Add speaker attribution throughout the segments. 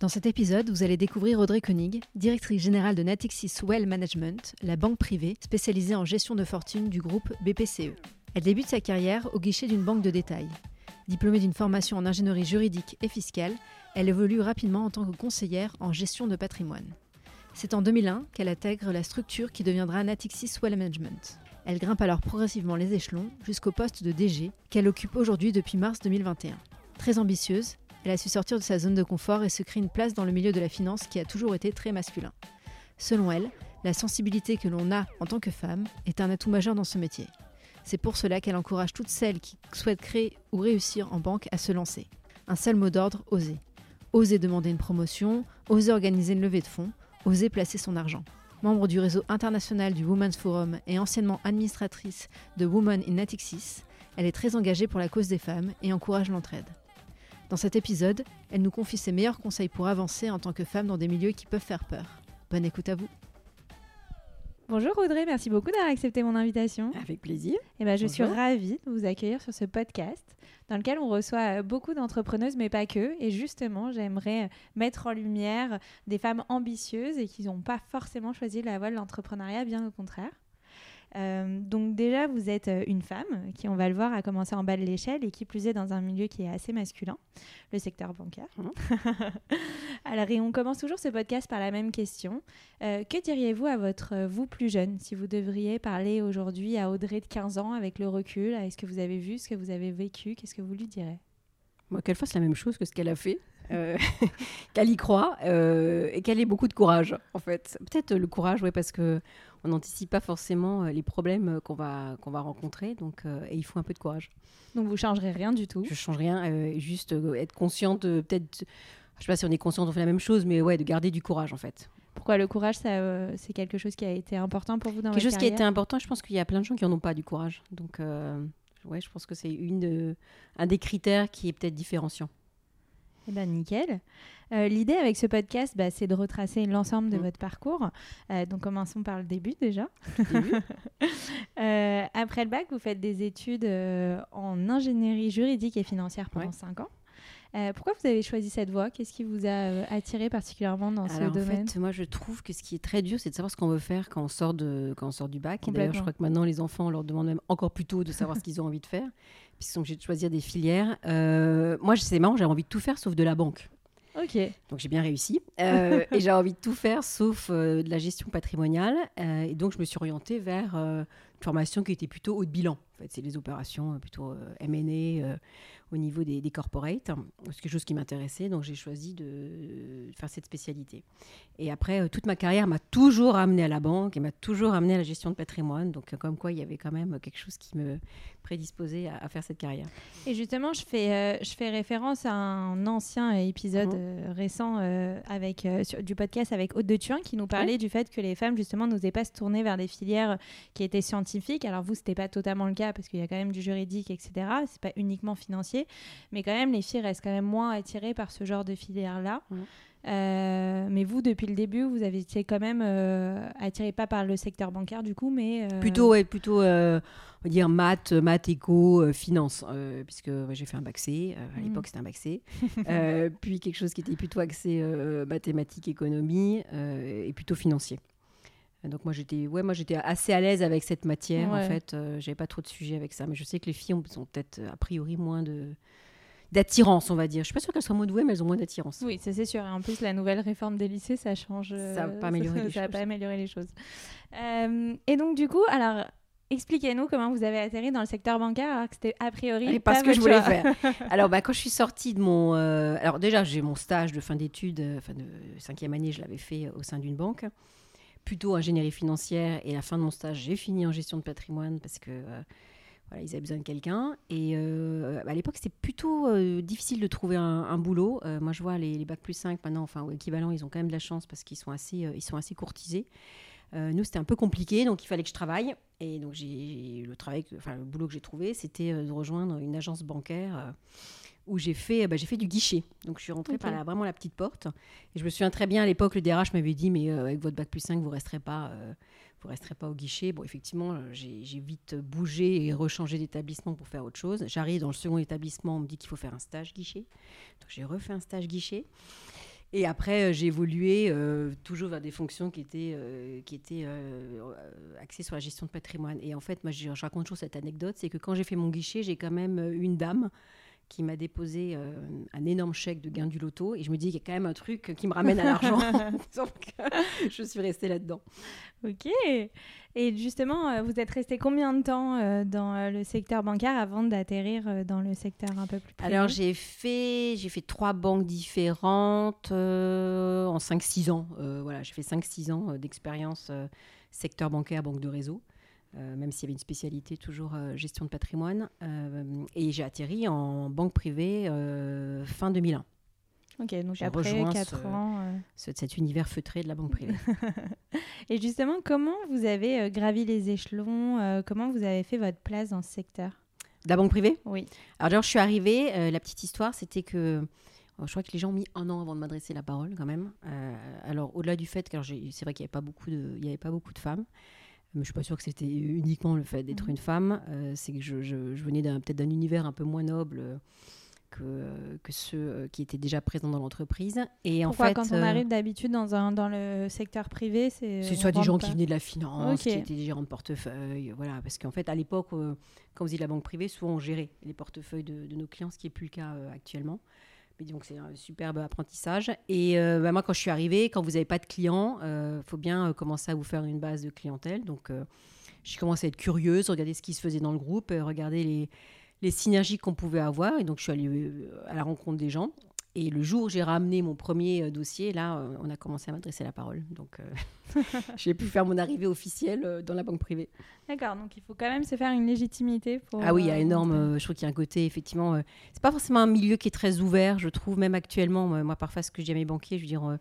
Speaker 1: Dans cet épisode, vous allez découvrir Audrey Koenig, directrice générale de Natixis Well Management, la banque privée spécialisée en gestion de fortune du groupe BPCE. Elle débute sa carrière au guichet d'une banque de détail. Diplômée d'une formation en ingénierie juridique et fiscale, elle évolue rapidement en tant que conseillère en gestion de patrimoine. C'est en 2001 qu'elle intègre la structure qui deviendra Natixis Well Management. Elle grimpe alors progressivement les échelons jusqu'au poste de DG qu'elle occupe aujourd'hui depuis mars 2021. Très ambitieuse, elle a su sortir de sa zone de confort et se créer une place dans le milieu de la finance qui a toujours été très masculin. Selon elle, la sensibilité que l'on a en tant que femme est un atout majeur dans ce métier. C'est pour cela qu'elle encourage toutes celles qui souhaitent créer ou réussir en banque à se lancer. Un seul mot d'ordre, oser. Oser demander une promotion, oser organiser une levée de fonds, oser placer son argent. Membre du réseau international du Women's Forum et anciennement administratrice de Women in Natixis, elle est très engagée pour la cause des femmes et encourage l'entraide. Dans cet épisode, elle nous confie ses meilleurs conseils pour avancer en tant que femme dans des milieux qui peuvent faire peur. Bonne écoute à vous.
Speaker 2: Bonjour Audrey, merci beaucoup d'avoir accepté mon invitation.
Speaker 3: Avec plaisir.
Speaker 2: Et ben, je suis ravie de vous accueillir sur ce podcast dans lequel on reçoit euh, beaucoup d'entrepreneuses, mais pas que. Et justement, j'aimerais euh, mettre en lumière des femmes ambitieuses et qui n'ont pas forcément choisi la voie de l'entrepreneuriat, bien au contraire. Euh, donc déjà, vous êtes euh, une femme qui, on va le voir, a commencé en bas de l'échelle et qui plus est dans un milieu qui est assez masculin, le secteur bancaire.
Speaker 3: Mhm.
Speaker 2: Alors, et on commence toujours ce podcast par la même question. Euh, que diriez-vous à votre vous plus jeune si vous devriez parler aujourd'hui à Audrey de 15 ans avec le recul, avec ce que vous avez vu, ce que vous avez vécu, qu'est-ce que vous lui direz?
Speaker 3: Moi, qu'elle fasse la même chose que ce qu'elle a fait, qu'elle y croit euh, et qu'elle ait beaucoup de courage, en fait. Peut-être le courage, ouais, parce que on n'anticipe pas forcément euh, les problèmes euh, qu'on va, qu'on va rencontrer, donc euh, et il faut un peu de courage.
Speaker 2: Donc vous changerez rien du tout?
Speaker 3: Je change rien, euh, juste euh, être consciente, de- peut-être, je sais pas si on est conscient on fait la même chose, mais ouais, de garder du courage, en fait.
Speaker 2: Pourquoi le courage, ça, euh, c'est quelque chose qui a été important pour vous dans
Speaker 3: Quelque
Speaker 2: votre
Speaker 3: chose qui a été important, je pense qu'il y a plein de gens qui en ont pas du courage, donc euh, ouais, je pense que c'est une, un des critères qui est peut-être différenciant.
Speaker 2: Eh ben nickel. Euh, L'idée avec ce podcast, bah, c'est de retracer l'ensemble de
Speaker 3: Mm.
Speaker 2: votre parcours. Euh, donc commençons par le début déjà.
Speaker 3: début.
Speaker 2: Euh, après le bac, vous faites des études en ingénierie juridique et financière pendant
Speaker 3: Ouais.
Speaker 2: 5 ans. Pourquoi vous avez choisi cette voie? Qu'est-ce qui vous a attiré particulièrement dans ce
Speaker 3: Alors,
Speaker 2: domaine
Speaker 3: En fait, moi, je trouve que ce qui est très dur, c'est de savoir ce qu'on veut faire quand on sort, de, quand on sort du bac. D'ailleurs, je crois que maintenant, les enfants, on leur demande même encore plus tôt de savoir ce qu'ils ont envie de faire, puisqu'ils sont obligés de choisir des filières. Euh, moi, c'est marrant, j'avais envie de tout faire sauf de la banque.
Speaker 2: Ok.
Speaker 3: Donc, j'ai bien réussi. Euh, et j'ai envie de tout faire sauf euh, de la gestion patrimoniale. Et donc, je me suis orientée vers une formation qui était plutôt haut de bilan. En fait, c'est les opérations euh, plutôt euh, M&A euh, au niveau des, des corporates. C'est quelque chose qui m'intéressait, donc j'ai choisi de, faire cette spécialité. Et après, toute ma carrière m'a toujours amené à la banque et m'a toujours amené à la gestion de patrimoine. Donc, comme quoi, il y avait quand même quelque chose qui me prédisposait à, à faire cette carrière.
Speaker 2: Et justement, je fais, euh, je fais référence à un ancien épisode
Speaker 3: Mhm.
Speaker 2: récent euh, avec, euh, sur- du podcast avec Aude de Thuin qui nous parlait du fait que les femmes, justement, n'osaient pas se tourner vers des filières qui étaient scientifiques. Alors vous, c'était pas totalement le cas parce qu'il y a quand même du juridique, etc. C'est pas uniquement financier. Mais quand même, les filles restent quand même moins attirées par ce genre de filière-là.
Speaker 3: Mhm.
Speaker 2: Euh, mais vous, depuis le début, vous avez été quand même euh, attirée pas par le secteur bancaire du coup, mais euh,
Speaker 3: Plutôt, ouais, plutôt euh, on va dire maths, maths, éco, finance, puisque ouais, j'ai fait un bac C, à
Speaker 2: Mm.
Speaker 3: l'époque c'était un bac C, puis quelque chose qui était plutôt axé mathématiques, économie et plutôt financier. Euh, Donc moi j'étais, ouais, moi j'étais assez à l'aise avec cette matière
Speaker 2: Ouais.
Speaker 3: en fait. Euh, J'avais pas trop de sujets avec ça, mais je sais que les filles ont, ont peut-être euh, a priori moins de d'attirance, on va dire. Je suis pas sûre qu'elles soient moins douées, mais elles ont moins d'attirance.
Speaker 2: Oui, ça c'est sûr. Et en plus, la nouvelle réforme des lycées, ça change. euh,
Speaker 3: Ça va pas améliorer les
Speaker 2: ça va
Speaker 3: choses.
Speaker 2: pas améliorer les choses. Euh, et donc, du coup, alors, expliquez-nous comment vous avez atterri dans le secteur bancaire alors que c'était a priori.
Speaker 3: Et
Speaker 2: pas
Speaker 3: parce que je voulais faire. Alors, bah, quand je suis sortie de mon. euh, alors, déjà, j'ai mon stage de fin d'études, euh, enfin de cinquième année, je l'avais fait au sein d'une banque, plutôt ingénierie financière. Et à la fin de mon stage, j'ai fini en gestion de patrimoine parce que. euh, voilà, ils avaient besoin de quelqu'un. Et euh, à l'époque, c'était plutôt euh, difficile de trouver un, boulot. Moi, je vois les, les Bac plus 5 maintenant, enfin, ou équivalent, ils ont quand même de la chance parce qu'ils sont assez, ils sont assez courtisés. nous, c'était un peu compliqué, donc il fallait que je travaille. Et donc, j'ai le travail, enfin, le boulot que j'ai trouvé, c'était de rejoindre une agence bancaire où j'ai fait, bah, j'ai fait du guichet. Donc je suis rentrée par vraiment la petite porte. Et je me souviens très bien à l'époque, le DRH m'avait dit, mais avec votre bac plus 5, vous resterez pas, vous resterez pas au guichet. Bon, effectivement, euh, j'ai vite bougé et rechangé d'établissement pour faire autre chose. J'arrive dans le second établissement, on me dit qu'il faut faire un stage guichet. Donc j'ai refait un stage guichet. Et après, euh, j'ai évolué euh, toujours vers des fonctions qui étaient, qui étaient axées sur la gestion de patrimoine. Et en fait, moi, je, je raconte toujours cette anecdote, c'est que quand j'ai fait mon guichet, j'ai quand même une dame qui m'a déposé euh, un énorme chèque de gain du loto. Et je me dis qu'il y a quand même un truc qui me ramène à l'argent. Donc, je suis restée là-dedans.
Speaker 2: Ok. Et justement, euh, vous êtes resté combien de temps euh, dans le secteur bancaire avant d'atterrir dans le secteur un peu plus privé?
Speaker 3: Alors, j'ai fait, j'ai fait trois banques différentes en 5-6 ans. voilà, j'ai fait 5-6 ans d'expérience secteur bancaire, banque de réseau. Euh, même s'il y avait une spécialité toujours euh, gestion de patrimoine. Euh, et j'ai atterri en banque privée fin 2001.
Speaker 2: Ok, donc après 4 ans.
Speaker 3: Cet, univers feutré de la banque privée.
Speaker 2: et justement, comment vous avez gravi les échelons Comment vous avez fait votre place dans ce secteur?
Speaker 3: De la banque privée?
Speaker 2: Oui.
Speaker 3: Alors, d'ailleurs, je suis arrivée. la petite histoire, c'était que. Je crois que les gens ont mis un an avant de m'adresser la parole, quand même. alors, au-delà du fait que c'est vrai qu'il n'y avait, pas beaucoup de, il y avait pas beaucoup de femmes, mais je suis pas sûre que c'était uniquement le fait d'être mhm. une femme. Euh, c'est que je, je, venais peut-être d'un univers un peu moins noble euh, que, que ceux euh, qui étaient déjà présents dans l'entreprise.
Speaker 2: Et Pourquoi, en fait, quand on arrive d'habitude dans, un, dans le secteur privé, c'est.
Speaker 3: C'est soit des gens qui venaient de la finance, qui étaient des gérants de portefeuille. Voilà, parce qu'en fait, à l'époque, quand vous de la banque privée, souvent on gérait les portefeuilles de, de nos clients, ce qui n'est plus le cas actuellement. Donc c'est un superbe apprentissage. Et euh, bah, moi, quand je suis arrivée, quand vous n'avez pas de clients, il euh, faut bien euh, commencer à vous faire une base de clientèle. Donc j'ai commencé à être curieuse, regarder ce qui se faisait dans le groupe, regarder les, les synergies qu'on pouvait avoir. Et donc je suis allée à la rencontre des gens. Et le jour où j'ai ramené mon premier euh, dossier, là, euh, on a commencé à m'adresser la parole. Donc, euh, j'ai pu faire mon arrivée officielle dans la banque privée.
Speaker 2: D'accord, donc il faut quand même se faire une légitimité pour.
Speaker 3: Ah oui, il y a énorme. je trouve qu'il y a un côté, effectivement, c'est pas forcément un milieu qui est très ouvert, je trouve, même actuellement. Moi, parfois, ce que dis à mes banquiers, je veux dire,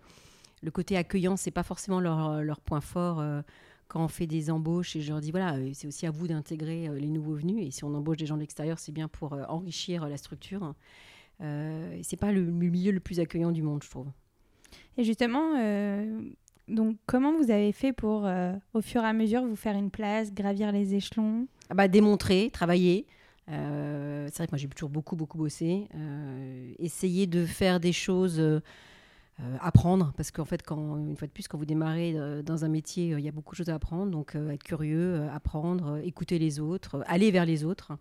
Speaker 3: le côté accueillant, c'est pas forcément leur, leur point fort quand on fait des embauches et je leur dis voilà, c'est aussi à vous d'intégrer les nouveaux venus et si on embauche des gens de l'extérieur, c'est bien pour enrichir la structure. Euh, c'est pas le, milieu le plus accueillant du monde, je trouve.
Speaker 2: Et justement, euh, donc comment vous avez fait pour, euh, au fur et à mesure, vous faire une place, gravir les échelons?
Speaker 3: Ah bah, Démontrer, travailler. c'est vrai que moi j'ai toujours beaucoup, beaucoup bossé. essayer de faire des choses, apprendre, parce qu'en fait, quand, une fois de plus, quand vous démarrez dans un métier, il y a beaucoup de choses à apprendre. Donc être curieux, apprendre, écouter les autres, aller vers les autres.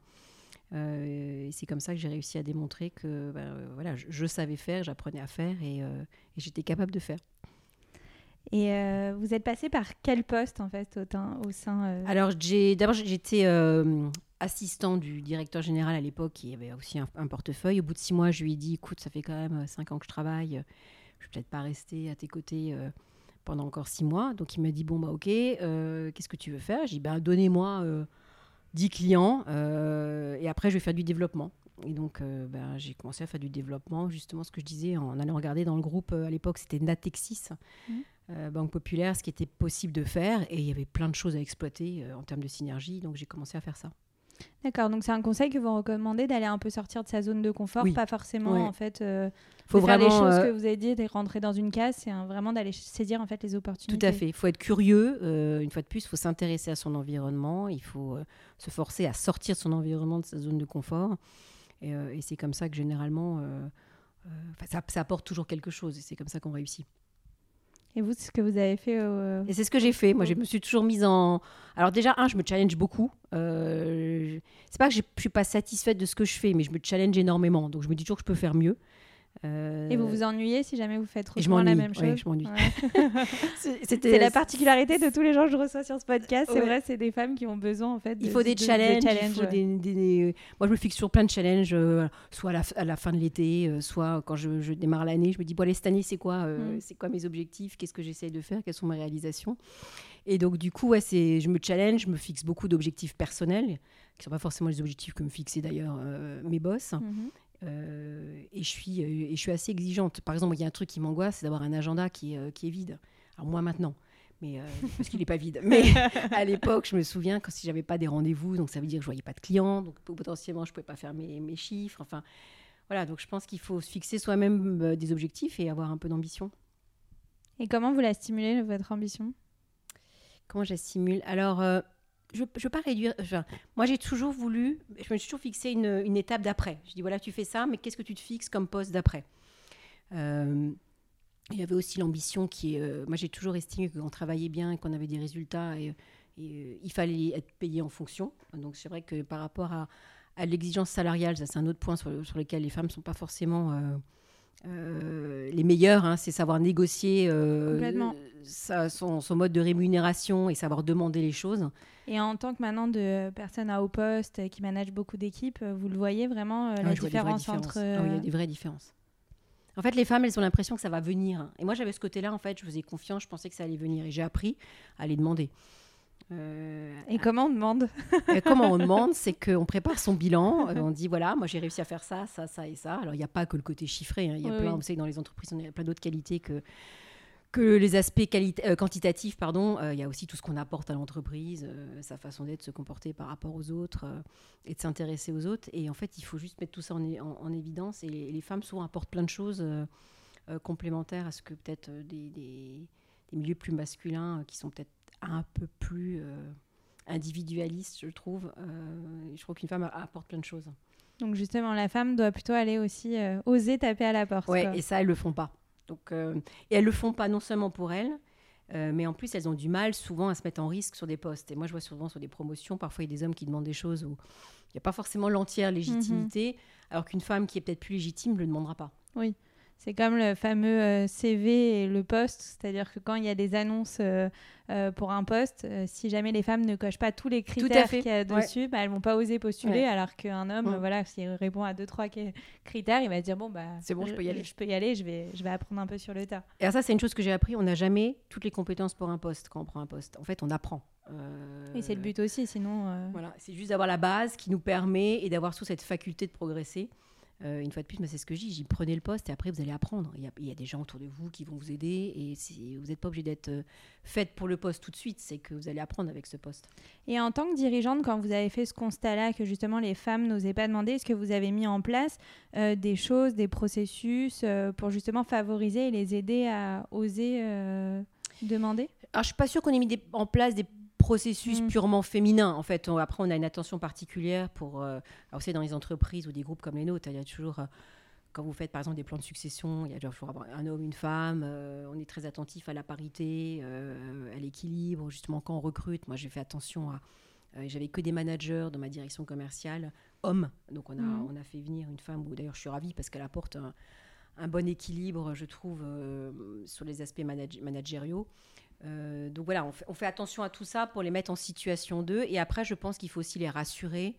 Speaker 3: Euh, et c'est comme ça que j'ai réussi à démontrer que ben, euh, voilà, je, savais faire, j'apprenais à faire et, euh, j'étais capable de faire.
Speaker 2: Et vous êtes passé par quel poste en fait au, sein
Speaker 3: Alors d'abord j'étais assistant du directeur général à l'époque qui avait aussi un, portefeuille. Au bout de six mois, je lui ai dit écoute, ça fait quand même cinq ans que je travaille, je vais peut-être pas rester à tes côtés pendant encore six mois. Donc il m'a dit bon bah ok, qu'est-ce que tu veux faire? J'ai dit ben donnez-moi 10 clients euh, et après je vais faire du développement. Et donc euh, ben, j'ai commencé à faire du développement, justement ce que je disais en allant regarder dans le groupe, euh, à l'époque c'était Natexis, mmh. Banque Populaire, ce qui était possible de faire et il y avait plein de choses à exploiter en termes de synergie, donc j'ai commencé à faire ça.
Speaker 2: D'accord, donc c'est un conseil que vous recommandez d'aller un peu sortir de sa zone de confort, pas forcément en fait euh,
Speaker 3: faut
Speaker 2: faire
Speaker 3: les
Speaker 2: choses que vous avez dit, de rentrer dans une case, c'est vraiment d'aller saisir en fait les opportunités.
Speaker 3: Tout à fait, il faut être curieux, euh, une fois de plus, il faut s'intéresser à son environnement, il faut euh, se forcer à sortir de son environnement, de sa zone de confort, et, c'est comme ça que généralement, ça, ça apporte toujours quelque chose, et c'est comme ça qu'on réussit.
Speaker 2: Et vous, c'est ce que vous avez fait
Speaker 3: Et c'est ce que j'ai fait. Moi, je me suis toujours mise en. Alors, déjà, un, je me challenge beaucoup. Euh, c'est pas que je suis pas satisfaite de ce que je fais, mais je me challenge énormément. Donc, je me dis toujours que je peux faire mieux.
Speaker 2: Euh, et vous vous ennuyez si jamais vous faites trop la même chose
Speaker 3: ouais, je m'ennuie.
Speaker 2: c'est la particularité de tous les gens que je reçois sur ce podcast. C'est vrai, c'est des femmes qui ont besoin en fait.
Speaker 3: il faut des challenges. Moi, je me fixe sur plein de challenges, euh, soit à la, fin de l'été, euh, soit quand je, démarre l'année. Je me dis bon allez cette année c'est quoi, mm. c'est quoi mes objectifs, qu'est-ce que j'essaye de faire, quelles sont mes réalisations. Et donc du coup c'est, je me challenge, je me fixe beaucoup d'objectifs personnels qui sont pas forcément les objectifs que me fixaient d'ailleurs mes boss.
Speaker 2: Mhm.
Speaker 3: et, je suis, et je suis assez exigeante. Par exemple, il y a un truc qui m'angoisse, c'est d'avoir un agenda qui, est- qui est vide. Alors moi maintenant, mais parce qu'il n'est pas vide. Mais à l'époque, je me souviens quand si j'avais pas des rendez-vous, donc ça veut dire que je voyais pas de clients, donc potentiellement je pouvais pas faire mes, mes chiffres. Enfin, voilà. Donc je pense qu'il faut se fixer soi-même euh, des objectifs et avoir un peu d'ambition.
Speaker 2: Et comment vous la stimulez, votre ambition?
Speaker 3: Comment j'assimule Alors, euh, je ne veux pas réduire. moi, j'ai toujours voulu. Je me suis toujours fixé une, étape d'après. Je dis voilà, tu fais ça, mais qu'est-ce que tu te fixes comme poste d'après? Euh, Il y avait aussi l'ambition qui est. euh, moi, j'ai toujours estimé qu'on travaillait bien qu'on avait des résultats et, et, euh, il fallait être payé en fonction. Donc, c'est vrai que par rapport à, l'exigence salariale, ça, c'est un autre point sur lequel les femmes ne sont pas forcément. Euh, les meilleures, hein, c'est savoir négocier euh, sa- son, son mode de rémunération et savoir demander les choses.
Speaker 2: Et en tant que maintenant de personne à haut poste qui manage beaucoup d'équipes, vous le voyez vraiment euh,
Speaker 3: Ah
Speaker 2: la différence entre.
Speaker 3: Ah oui, il y a des vraies différences. En fait, les femmes, elles ont l'impression que ça va venir. Et moi, j'avais ce côté-là, en fait, je faisais confiance, je pensais que ça allait venir. Et j'ai appris à les demander. Euh,
Speaker 2: Et comment on demande?
Speaker 3: Et comment on demande, c'est qu'on prépare son bilan, euh, on dit voilà, moi j'ai réussi à faire ça, ça, ça et ça. Alors il n'y a pas que le côté chiffré, hein, il y a
Speaker 2: Oui,
Speaker 3: plein,
Speaker 2: oui.
Speaker 3: vous savez, dans les entreprises, on a plein d'autres qualités que, que les aspects euh, quantitatifs. Pardon. Euh, il y a aussi tout ce qu'on apporte à l'entreprise, euh, sa façon d'être, se comporter par rapport aux autres euh, et de s'intéresser aux autres. Et en fait, il faut juste mettre tout ça en, é- en- en évidence. Et les, les femmes souvent apportent plein de choses euh, euh, complémentaires à ce que peut-être euh, des, des- des milieux plus masculins euh, qui sont peut-être un peu plus euh, individualistes, je trouve. Euh, je trouve qu'une femme apporte plein de choses.
Speaker 2: Donc justement, la femme doit plutôt aller aussi euh, oser taper à la porte.
Speaker 3: Ouais, et ça, elles le font pas. Donc, euh, et elles le font pas non seulement pour elles, euh, mais en plus, elles ont du mal souvent à se mettre en risque sur des postes. Et moi, je vois souvent sur des promotions, parfois, il y a des hommes qui demandent des choses où il n'y a pas forcément l'entière légitimité, alors qu'une femme qui est peut-être plus légitime ne le demandera pas.
Speaker 2: C'est comme le fameux euh, CV et le poste, c'est-à-dire que quand il y a des annonces euh, euh, pour un poste, euh, si jamais les femmes ne cochent pas tous les critères qu'il y a
Speaker 3: ouais.
Speaker 2: dessus, bah, elles vont pas oser postuler,
Speaker 3: Ouais.
Speaker 2: alors qu'un homme,
Speaker 3: Mm.
Speaker 2: voilà, s'il répond à deux trois critères, il va se dire bon bah
Speaker 3: C'est bon, je peux y aller.
Speaker 2: Je peux y aller, je vais, je vais apprendre un peu sur le tas.
Speaker 3: Et alors ça, c'est une chose que j'ai appris. On n'a jamais toutes les compétences pour un poste quand on prend un poste. En fait, on apprend. Euh,
Speaker 2: Et c'est le but aussi, sinon. euh,
Speaker 3: Voilà, c'est juste d'avoir la base qui nous permet et d'avoir sous cette faculté de progresser. Euh, une fois de plus, c'est ce que je dis, j'y prenez le poste et après vous allez apprendre. Il y, a, il y a des gens autour de vous qui vont vous aider et si, vous n'êtes pas obligé d'être euh, faite pour le poste tout de suite, c'est que vous allez apprendre avec ce poste.
Speaker 2: Et en tant que dirigeante, quand vous avez fait ce constat-là que justement les femmes n'osaient pas demander, est-ce que vous avez mis en place euh, des choses, des processus pour justement favoriser et les aider à oser demander?
Speaker 3: Alors, je suis pas sûre qu'on ait mis des- en place des processus
Speaker 2: Mm.
Speaker 3: purement féminins. En fait, on- après, on a une attention particulière pour. euh, alors, c'est dans les entreprises ou des groupes comme les nôtres, il y a toujours. euh, quand vous faites par exemple des plans de succession, il y a toujours un homme, une femme. euh, on est très attentif à la parité, euh, à l'équilibre. Justement, quand on recrute, moi j'ai fait attention à. J'avais que des managers dans ma direction commerciale, hommes. Donc on a,
Speaker 2: Mhm.
Speaker 3: on a fait venir une femme, où d'ailleurs je suis ravie parce qu'elle apporte un, un bon équilibre, je trouve, euh, sur les aspects managériaux. Euh, donc voilà, on fait, on fait attention à tout ça pour les mettre en situation d'eux. Et après, je pense qu'il faut aussi les rassurer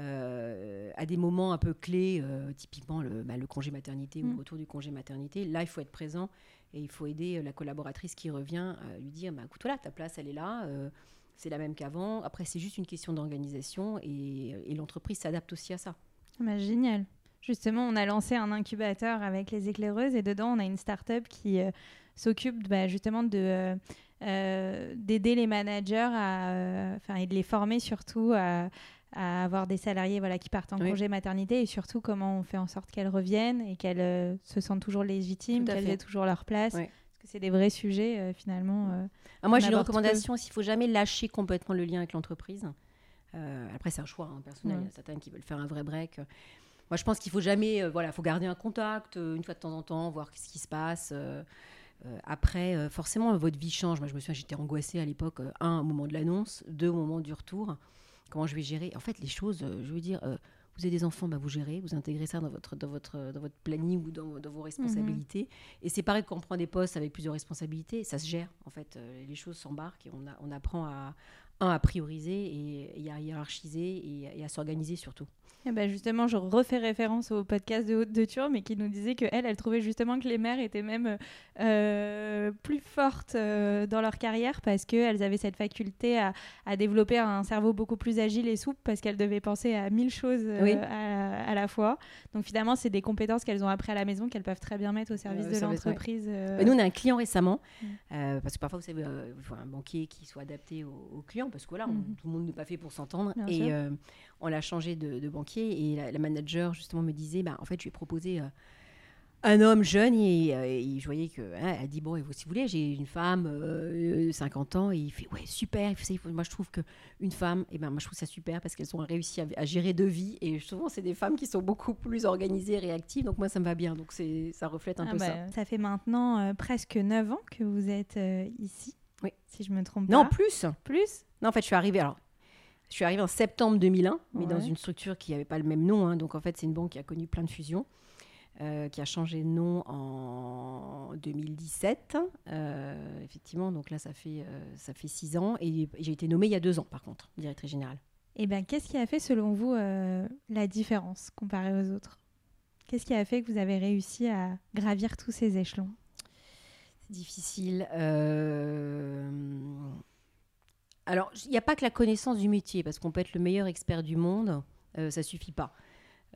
Speaker 3: euh, à des moments un peu clés, euh, typiquement le, bah, le congé maternité ou
Speaker 2: Mm.
Speaker 3: le retour du congé maternité. Là, il faut être présent et il faut aider la collaboratrice qui revient à lui dire, bah, écoute, voilà, ta place, elle est là. c'est la même qu'avant. Après, c'est juste une question d'organisation et, et l'entreprise s'adapte aussi à ça.
Speaker 2: Bah, Génial. Justement, on a lancé un incubateur avec les éclaireuses et dedans, on a une start-up qui s'occupe bah, justement de, euh, euh, d'aider les managers à, euh, et de les former surtout à, à avoir des salariés voilà, qui partent en
Speaker 3: Oui.
Speaker 2: congé maternité et surtout comment on fait en sorte qu'elles reviennent et qu'elles se sentent toujours légitimes, qu'elles aient toujours leur place. Que c'est des vrais sujets euh, finalement. euh.
Speaker 3: Ah, moi, j'ai une recommandation aussi, il faut jamais lâcher complètement le lien avec l'entreprise. Euh, après, c'est un choix hein, personnel. Il y a certaines qui veulent faire un vrai break. Moi, je pense qu'il faut jamais, voilà, faut garder un contact une fois de temps en temps, voir ce qui se passe. Euh, après, euh, forcément, votre vie change. Moi, je me souviens, j'étais angoissée à l'époque. euh, un, au moment de l'annonce. Deux, au moment du retour. Comment je vais gérer? En fait, les choses, je veux dire, vous avez des enfants, bah, vous gérez, vous intégrez ça dans votre, dans votre, dans votre planning ou dans, dans vos responsabilités. Et c'est pareil quand on prend des postes avec plusieurs responsabilités, ça se gère. En fait, les choses s'embarquent et on, a- on apprend à, un, à prioriser et, à hiérarchiser et, à s'organiser surtout.
Speaker 2: Et eh ben justement, je refais référence au podcast de Haute de Tour, mais qui nous disait que elle, trouvait justement que les mères étaient même euh, plus fortes euh, dans leur carrière parce qu'elles avaient cette faculté à, à, développer un cerveau beaucoup plus agile et souple parce qu'elles devaient penser à mille choses euh, à, à, la fois. Donc finalement, c'est des compétences qu'elles ont appris à la maison qu'elles peuvent très bien mettre au service de l'entreprise.
Speaker 3: Nous, on a un client récemment, mm. parce que parfois, vous savez, il faut un banquier qui soit adapté au, client parce que voilà, mm. tout le monde n'est pas fait pour s'entendre. Et on l'a changé de, banquier et la, manager justement me disait bah, en fait je lui ai proposé euh, un homme jeune et, euh, je voyais que hein, elle dit bon et si vous voulez j'ai une femme de 50 ans et il fait ouais super moi je trouve que une femme et eh ben moi je trouve ça super parce qu'elles ont réussi à, gérer deux vies et souvent c'est des femmes qui sont beaucoup plus organisées réactives. Donc moi ça me va bien. Donc c'est ça reflète un ah peu
Speaker 2: bah,
Speaker 3: ça.
Speaker 2: ça fait maintenant euh, presque 9 ans que vous êtes ici
Speaker 3: oui
Speaker 2: si je me trompe pas
Speaker 3: non plus
Speaker 2: plus
Speaker 3: non en fait je suis arrivée alors je suis arrivée en septembre 2001, mais dans une structure qui n'avait pas le même nom. Hein. donc en fait, c'est une banque qui a connu plein de fusions, euh, qui a changé de nom en 2017. Euh, effectivement, donc là, ça fait, euh, ça fait six ans. Et j'ai été nommée il y a deux ans, par contre, directrice générale.
Speaker 2: Et eh bien, qu'est-ce qui a fait, selon vous, la différence comparée aux autres? Qu'est-ce qui a fait que vous avez réussi à gravir tous ces échelons?
Speaker 3: Difficile. Alors, il n'y a pas que la connaissance du métier, parce qu'on peut être le meilleur expert du monde, euh, ça suffit pas.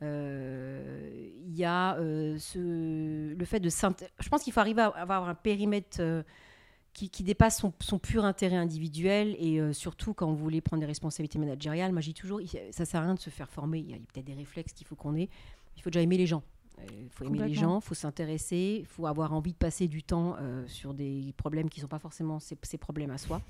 Speaker 3: Il euh, y a euh, ce, le fait de Je pense qu'il faut arriver à avoir un périmètre euh, qui, dépasse son, pur intérêt individuel et surtout quand vous voulez prendre des responsabilités managériales. Moi, j'ai toujours, ça sert à rien de se faire former. Il y a, peut-être des réflexes qu'il faut qu'on ait. Il faut déjà aimer les gens. Il faut aimer les gens, il faut s'intéresser, il faut avoir envie de passer du temps sur des problèmes qui ne sont pas forcément ses, ses problèmes à soi.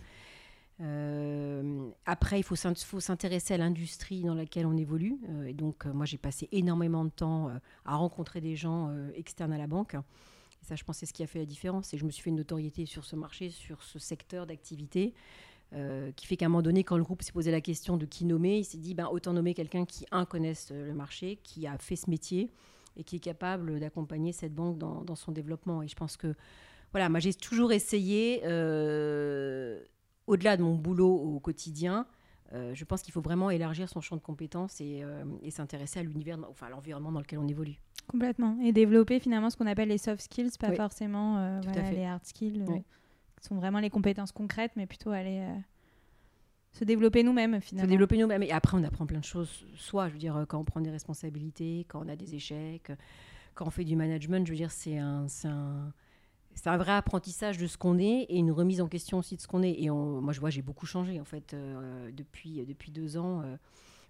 Speaker 3: Euh, après, il faut s'intéresser à l'industrie dans laquelle on évolue. Euh, et donc, euh, moi, j'ai passé énormément de temps à rencontrer des gens externes à la banque. Et ça, je pense, c'est ce qui a fait la différence. Et je me suis fait une notoriété sur ce marché, sur ce secteur d'activité. qui fait qu'à un moment donné, quand le groupe s'est posé la question de qui nommer, il s'est dit ben, autant nommer quelqu'un qui, un, connaisse le marché, qui a fait ce métier et qui est capable d'accompagner cette banque dans, dans, son développement. Et je pense que, voilà, moi j'ai toujours essayé au-delà de mon boulot au quotidien, euh, je pense qu'il faut vraiment élargir son champ de compétences et, euh, s'intéresser à l'univers, enfin à l'environnement dans lequel on évolue.
Speaker 2: Complètement. Et développer finalement ce qu'on appelle les soft skills, pas forcément euh, les hard skills, qui sont vraiment les compétences concrètes, mais plutôt aller se développer nous-mêmes finalement.
Speaker 3: Se développer nous-mêmes. Et après, on apprend plein de choses, soit, je veux dire, quand on prend des responsabilités, quand on a des échecs, quand on fait du management, je veux dire, c'est un, un un vrai apprentissage de ce qu'on est et une remise en question aussi de ce qu'on est. Et moi, je vois, j'ai beaucoup changé en fait euh, depuis, depuis deux ans. Euh,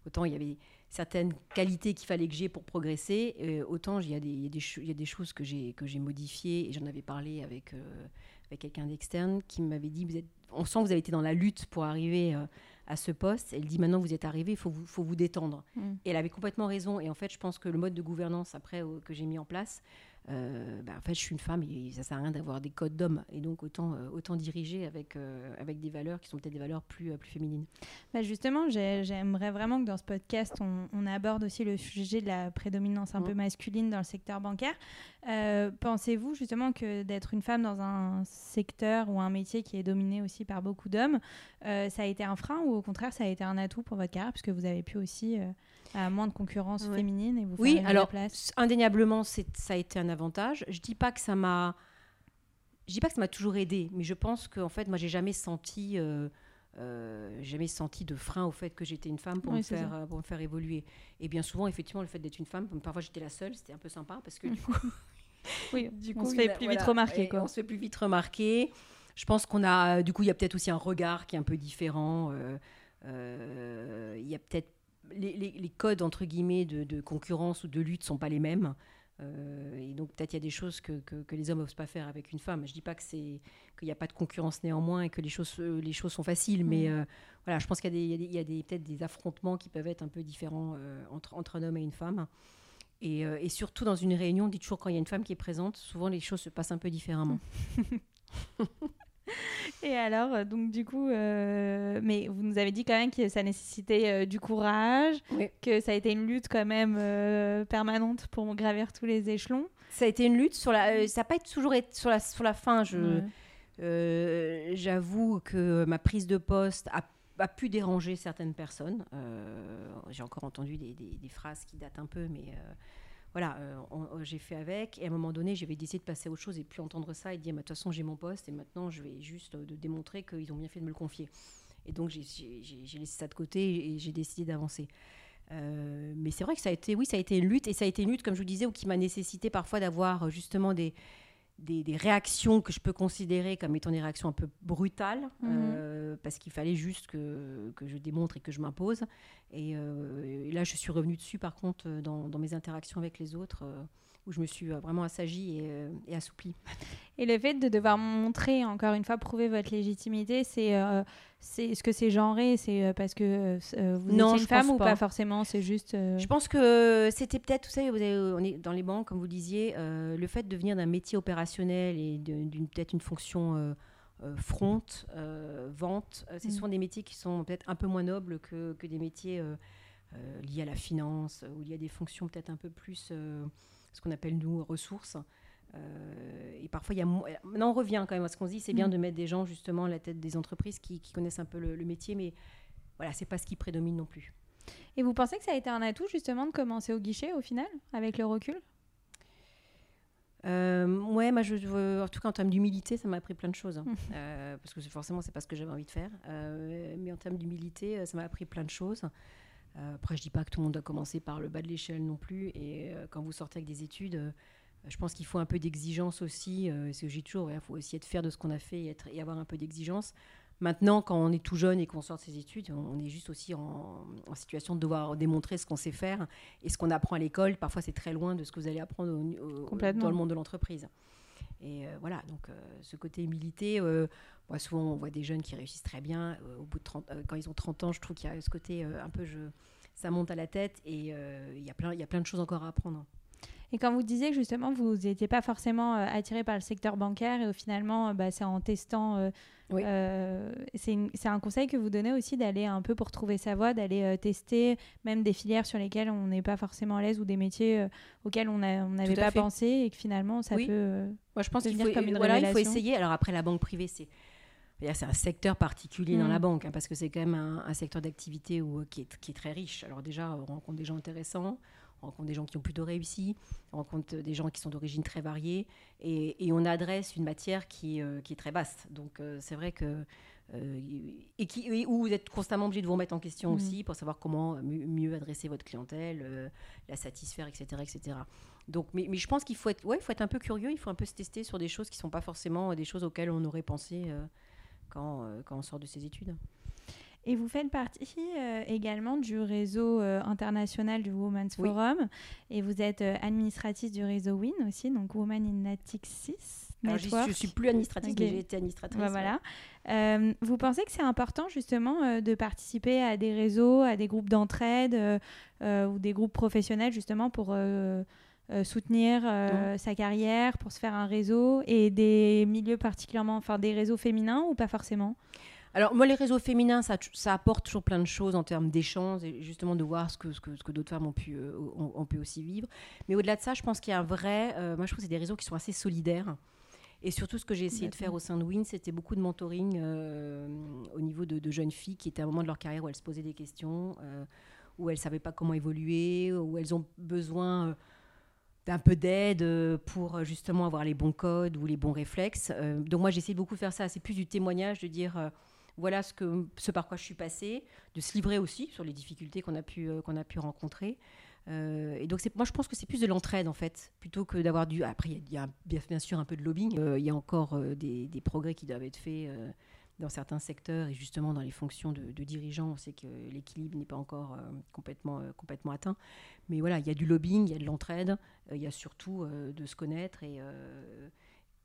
Speaker 3: autant il y avait certaines qualités qu'il fallait que j'ai pour progresser, euh, autant il y, a des, il, y a des, choses que j'ai modifiées et j'en avais parlé avec, avec quelqu'un d'externe qui m'avait dit vous êtes, on sent que vous avez été dans la lutte pour arriver à ce poste. Elle dit maintenant vous êtes arrivé, il faut vous, faut vous détendre. Mm. Et elle avait complètement raison. Et en fait, je pense que le mode de gouvernance après que j'ai mis en place, euh, bah, en fait, je suis une femme et ça sert à rien d'avoir des codes d'hommes. Et donc, autant, euh, autant diriger avec, euh, avec des valeurs qui sont peut-être des valeurs plus, plus féminines.
Speaker 2: Bah justement, j'aimerais vraiment que dans ce podcast, on, aborde aussi le sujet de la prédominance un mmh. peu masculine dans le secteur bancaire. Pensez-vous justement que d'être une femme dans un secteur ou un métier qui est dominé aussi par beaucoup d'hommes, ça a été un frein ou au contraire, ça a été un atout pour votre carrière puisque vous avez pu aussi à moins de concurrence féminine et vous
Speaker 3: oui, alors, place. indéniablement, ça a été un avantage. Je dis pas que ça m'a, je dis pas que ça m'a toujours aidé, mais je pense qu'en fait, moi, j'ai jamais senti, euh, euh, jamais senti de frein au fait que j'étais une femme pour me faire, euh, pour me faire évoluer. Et bien souvent, effectivement, le fait d'être une femme, parfois j'étais la seule, c'était un peu sympa parce que du coup,
Speaker 2: oui, du coup, on se fait plus vite remarquer. Quoi.
Speaker 3: On se fait plus vite remarquer. Je pense qu'on a, du coup, il y a peut-être aussi un regard qui est un peu différent. Il y a peut-être les, codes entre guillemets de, concurrence ou de lutte sont pas les mêmes. Euh, et donc peut-être il y a des choses que, que, les hommes n'osent pas faire avec une femme. Je dis pas que c'est qu'il n'y a pas de concurrence néanmoins et que les choses euh, les choses sont faciles, mais mm. euh, voilà, je pense qu'il y a, des, il y a des, peut-être des affrontements qui peuvent être un peu différents entre, entre un homme et une femme. Et, et, surtout dans une réunion, on dit toujours quand il y a une femme qui est présente, souvent les choses se passent un peu différemment.
Speaker 2: Et alors, euh, donc du coup, euh, mais vous nous avez dit quand même que ça nécessitait euh, du courage, que ça a été une lutte quand même permanente pour gravir tous les échelons.
Speaker 3: Ça a été une lutte sur la, ça n'a pas toujours été sur la sur la fin. Je, j'avoue que ma prise de poste a a pu déranger certaines personnes. j'ai encore entendu des, des, phrases qui datent un peu, mais voilà, j'ai fait avec. Et à un moment donné, j'avais décidé de passer à autre chose et plus entendre ça et dire, de toute façon, j'ai mon poste et maintenant, je vais juste de démontrer qu'ils ont bien fait de me le confier. Et donc, j'ai laissé ça de côté et j'ai décidé d'avancer. Euh, mais c'est vrai que ça a été, oui, ça a été une lutte et ça a été une lutte, comme je vous disais, qui m'a nécessité parfois d'avoir euh, justement des, des, réactions que je peux considérer comme étant des réactions un peu brutales, mhm. euh, parce qu'il fallait juste que, que, je démontre et que je m'impose. Et, là, je suis revenue dessus, par contre, dans, dans mes interactions avec les autres où je me suis euh, vraiment assagie et, euh, et, assouplie.
Speaker 2: Et le fait de devoir montrer, encore une fois, prouver votre légitimité, c'est euh, ce que c'est genré? C'est parce que vous êtes une femme ou pas, forcément? C'est juste.
Speaker 3: Je pense que c'était peut-être, vous savez, vous avez, on est dans les banques, comme vous disiez, le fait de venir d'un métier opérationnel et d'une peut-être une fonction. front, vente, ce mm. sont des métiers qui sont peut-être un peu moins nobles que, que des métiers liés à la finance, où il y a des fonctions peut-être un peu plus ce qu'on appelle nous ressources. Euh, et parfois, il y a. Maintenant, on revient quand même à ce qu'on se dit c'est bien mm. de mettre des gens justement à la tête des entreprises qui, connaissent un peu le, métier, mais voilà, c'est pas ce qui prédomine non plus.
Speaker 2: Et vous pensez que ça a été un atout justement de commencer au guichet au final, avec le recul?
Speaker 3: Euh, ouais, moi, je, en tout cas en termes d'humilité, ça m'a appris plein de choses. Hein. Euh, parce que forcément, c'est pas ce que j'avais envie de faire. Euh, mais en termes d'humilité, ça m'a appris plein de choses. Euh, après, je dis pas que tout le monde doit commencer par le bas de l'échelle non plus. Et euh, quand vous sortez avec des études, euh, je pense qu'il faut un peu d'exigence aussi. c'est ce que j'ai toujours. Il faut aussi être fier de ce qu'on a fait et, être, et avoir un peu d'exigence. Maintenant, quand on est tout jeune et qu'on sort de ses études, on est juste aussi en, situation de devoir démontrer ce qu'on sait faire et ce qu'on apprend à l'école. Parfois, c'est très loin de ce que vous allez apprendre dans le monde de l'entreprise. Et voilà, donc ce côté humilité, souvent, on voit des jeunes qui réussissent très bien. Euh, au bout de 30, euh, quand ils ont 30 ans, je trouve qu'il y a ce côté euh, un peu, je, ça monte à la tête et il y, a plein, il y a plein de choses encore à apprendre.
Speaker 2: Et quand vous disiez que justement vous n'étiez pas forcément attiré par le secteur bancaire et finalement bah, c'est en testant, c'est un conseil que vous donnez aussi d'aller un peu pour trouver sa voie, d'aller tester même des filières sur lesquelles on n'est pas forcément à l'aise ou des métiers auxquels on n'avait pas pensé et que finalement ça peut.
Speaker 3: Moi je pense qu'il faut, comme une voilà, il faut essayer. Alors après la banque privée c'est c'est un secteur particulier dans la mm. banque, hein, parce que c'est quand même un, secteur d'activité qui est, qui est, très riche. Alors déjà, on rencontre des gens intéressants, on rencontre des gens qui ont plutôt réussi, on rencontre des gens qui sont d'origine très variée, et, et, on adresse une matière qui, euh, qui est très vaste. Donc euh, c'est vrai que... Euh, et, qui, où vous êtes constamment obligé de vous remettre en question mm. aussi pour savoir comment mieux adresser votre clientèle, la satisfaire, etc. etc. Donc, mais, mais je pense qu'il faut être, ouais, faut être un peu curieux, il faut un peu se tester sur des choses qui ne sont pas forcément des choses auxquelles on aurait pensé quand, quand on sort de ses études.
Speaker 2: Et vous faites partie euh, également du réseau euh, international du Women's Forum et vous êtes administratrice du réseau WIN aussi, donc Women in Natics 6.
Speaker 3: je ne suis plus administratrice, mais j'ai été administratrice.
Speaker 2: Bah, voilà. vous pensez que c'est important justement de participer à des réseaux, à des groupes d'entraide ou des groupes professionnels justement pour euh, soutenir euh, sa carrière, pour se faire un réseau et des milieux particulièrement, enfin des réseaux féminins ou pas forcément?
Speaker 3: Alors moi, les réseaux féminins, ça, ça, apporte toujours plein de choses en termes d'échanges et justement de voir ce que, ce que, ce que d'autres femmes ont pu, euh, ont, pu aussi vivre. Mais au-delà de ça, je pense qu'il y a un vrai... moi, je trouve que c'est des réseaux qui sont assez solidaires. Et surtout, ce que j'ai essayé de faire au sein de WIN, c'était beaucoup de mentoring au niveau de, de, jeunes filles qui étaient à un moment de leur carrière où elles se posaient des questions, où elles ne savaient pas comment évoluer, où elles ont besoin d'un peu d'aide euh, pour euh, justement avoir les bons codes ou les bons réflexes. Euh, donc moi j'essaie beaucoup de faire ça. C'est plus du témoignage, de dire voilà ce, que, par quoi je suis passée, de se livrer aussi sur les difficultés qu'on a pu, qu'on a pu rencontrer. et donc moi je pense que c'est plus de l'entraide en fait, plutôt que d'avoir du... Après il y, a, bien sûr un peu de lobbying, il y a encore des, des, progrès qui doivent être faits dans certains secteurs et justement dans les fonctions de, dirigeants, on sait que l'équilibre n'est pas encore euh, complètement, euh, complètement atteint. Mais voilà, il y a du lobbying, il y a de l'entraide, euh, il y a surtout de se connaître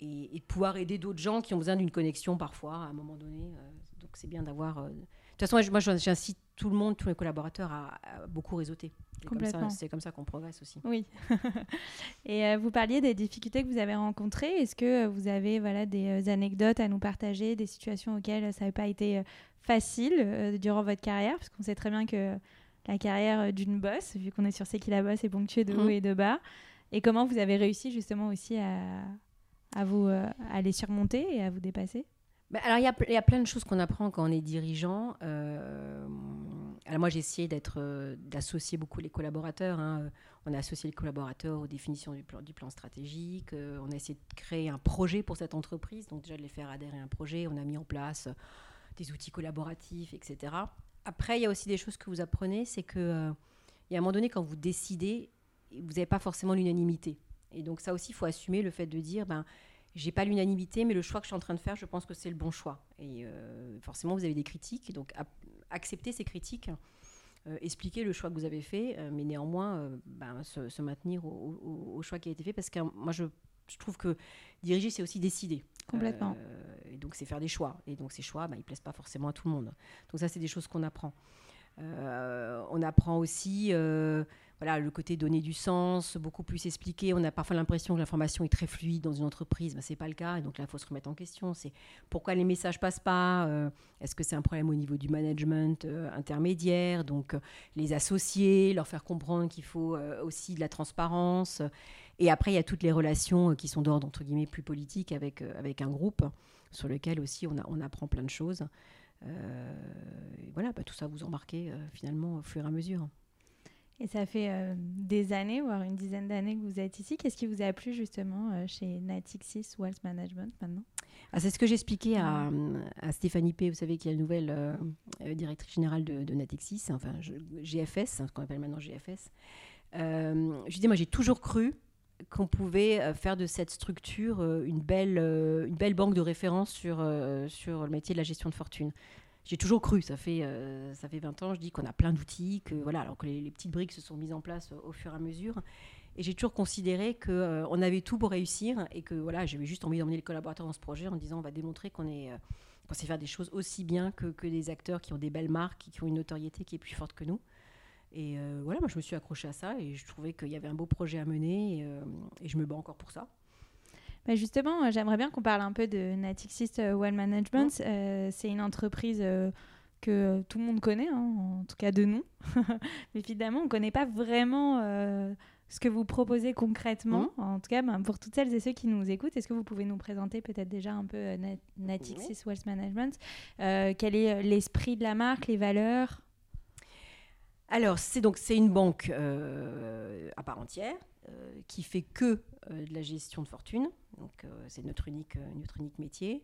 Speaker 3: et, et, de pouvoir aider d'autres gens qui ont besoin d'une connexion parfois à un moment donné. donc c'est bien d'avoir toute façon, moi, j'incite tout le monde, tous les collaborateurs à, beaucoup réseauter. C'est comme ça, qu'on progresse aussi.
Speaker 2: Oui. et euh, vous parliez des difficultés que vous avez rencontrées. Est-ce que vous avez voilà, des euh, anecdotes à nous partager, des situations auxquelles ça n'a pas été euh, facile durant votre carrière? Parce qu'on sait très bien que la carrière d'une boss, vu qu'on est sur C'est qui la boss, est ponctuée de mmh. haut et de bas. Et comment vous avez réussi justement aussi à, à vous, à les surmonter et à vous dépasser
Speaker 3: bah, alors, il y, y, a plein de choses qu'on apprend quand on est dirigeant. Euh, alors, moi, j'ai essayé d'être, euh, d'associer beaucoup les collaborateurs. Hein. On a associé les collaborateurs aux définitions du plan, du plan stratégique. Euh, on a essayé de créer un projet pour cette entreprise. Donc, déjà, de les faire adhérer à un projet. On a mis en place des outils collaboratifs, etc. Après, il y a aussi des choses que vous apprenez. C'est que, il y a un moment donné, quand vous décidez, vous n'avez pas forcément l'unanimité. Et donc, ça aussi, il faut assumer le fait de dire, ben, j'ai pas l'unanimité, mais le choix que je suis en train de faire, je pense que c'est le bon choix. Et euh, forcément, vous avez des critiques, donc accepter ces critiques, euh, expliquer le choix que vous avez fait, euh, mais néanmoins ben, se, maintenir au, choix qui a été fait, parce que moi, je, trouve que diriger, c'est aussi décider.
Speaker 2: Complètement.
Speaker 3: et donc, c'est faire des choix. Et donc, ces choix, ben, ils plaisent pas forcément à tout le monde. Donc, ça, c'est des choses qu'on apprend. on apprend aussi voilà, le côté donner du sens, beaucoup plus expliqué. On a parfois l'impression que l'information est très fluide dans une entreprise, mais ce n'est pas le cas. Donc là, il faut se remettre en question. C'est pourquoi les messages passent pas euh, Est-ce que c'est un problème au niveau du management euh, intermédiaire Donc euh, les associer, leur faire comprendre qu'il faut aussi de la transparence. Et après, il y a toutes les relations qui sont d'ordre, entre guillemets, plus politique avec, avec un groupe sur lequel aussi on, apprend plein de choses. voilà, bah, tout ça vous embarquez finalement au fur et à mesure.
Speaker 2: Et ça fait euh, des années, voire une dizaine d'années que vous êtes ici. Qu'est-ce qui vous a plu justement euh, chez Natixis Wealth Management maintenant?
Speaker 3: Ah, C'est ce que j'expliquais à, à, Stéphanie P., vous savez, qui est la nouvelle euh, directrice générale de, Natixis, enfin GFS, hein, ce qu'on appelle maintenant GFS. je disais, moi j'ai toujours cru qu'on pouvait faire de cette structure une, belle, une belle banque de référence sur, sur le métier de la gestion de fortune j'ai toujours cru, ça fait, euh, ça fait 20 ans, je dis qu'on a plein d'outils, que voilà, alors que les, petites briques se sont mises en place au fur et à mesure. Et j'ai toujours considéré qu'on euh, avait tout pour réussir et que voilà, j'avais juste envie d'emmener les collaborateurs dans ce projet en disant on va démontrer qu'on est, euh, sait faire des choses aussi bien que, que, des acteurs qui ont des belles marques, qui ont une notoriété qui est plus forte que nous. Et voilà, moi je me suis accrochée à ça et je trouvais qu'il y avait un beau projet à mener et je me bats encore pour ça.
Speaker 2: Bah, justement, euh, j'aimerais bien qu'on parle un peu de Natixis euh, Well Management. Euh, c'est une entreprise que tout le monde connaît, hein, en tout cas de nous. Mais évidemment, on ne connaît pas vraiment ce que vous proposez concrètement. En tout cas, ben, pour toutes celles et ceux qui nous écoutent, est-ce que vous pouvez nous présenter peut-être déjà un peu Natixis Wealth Management? Quel est l'esprit de la marque, les valeurs?
Speaker 3: Alors, c'est donc c'est une banque à part entière qui fait que de la gestion de fortune. Donc, euh, c'est notre unique, euh, notre unique métier.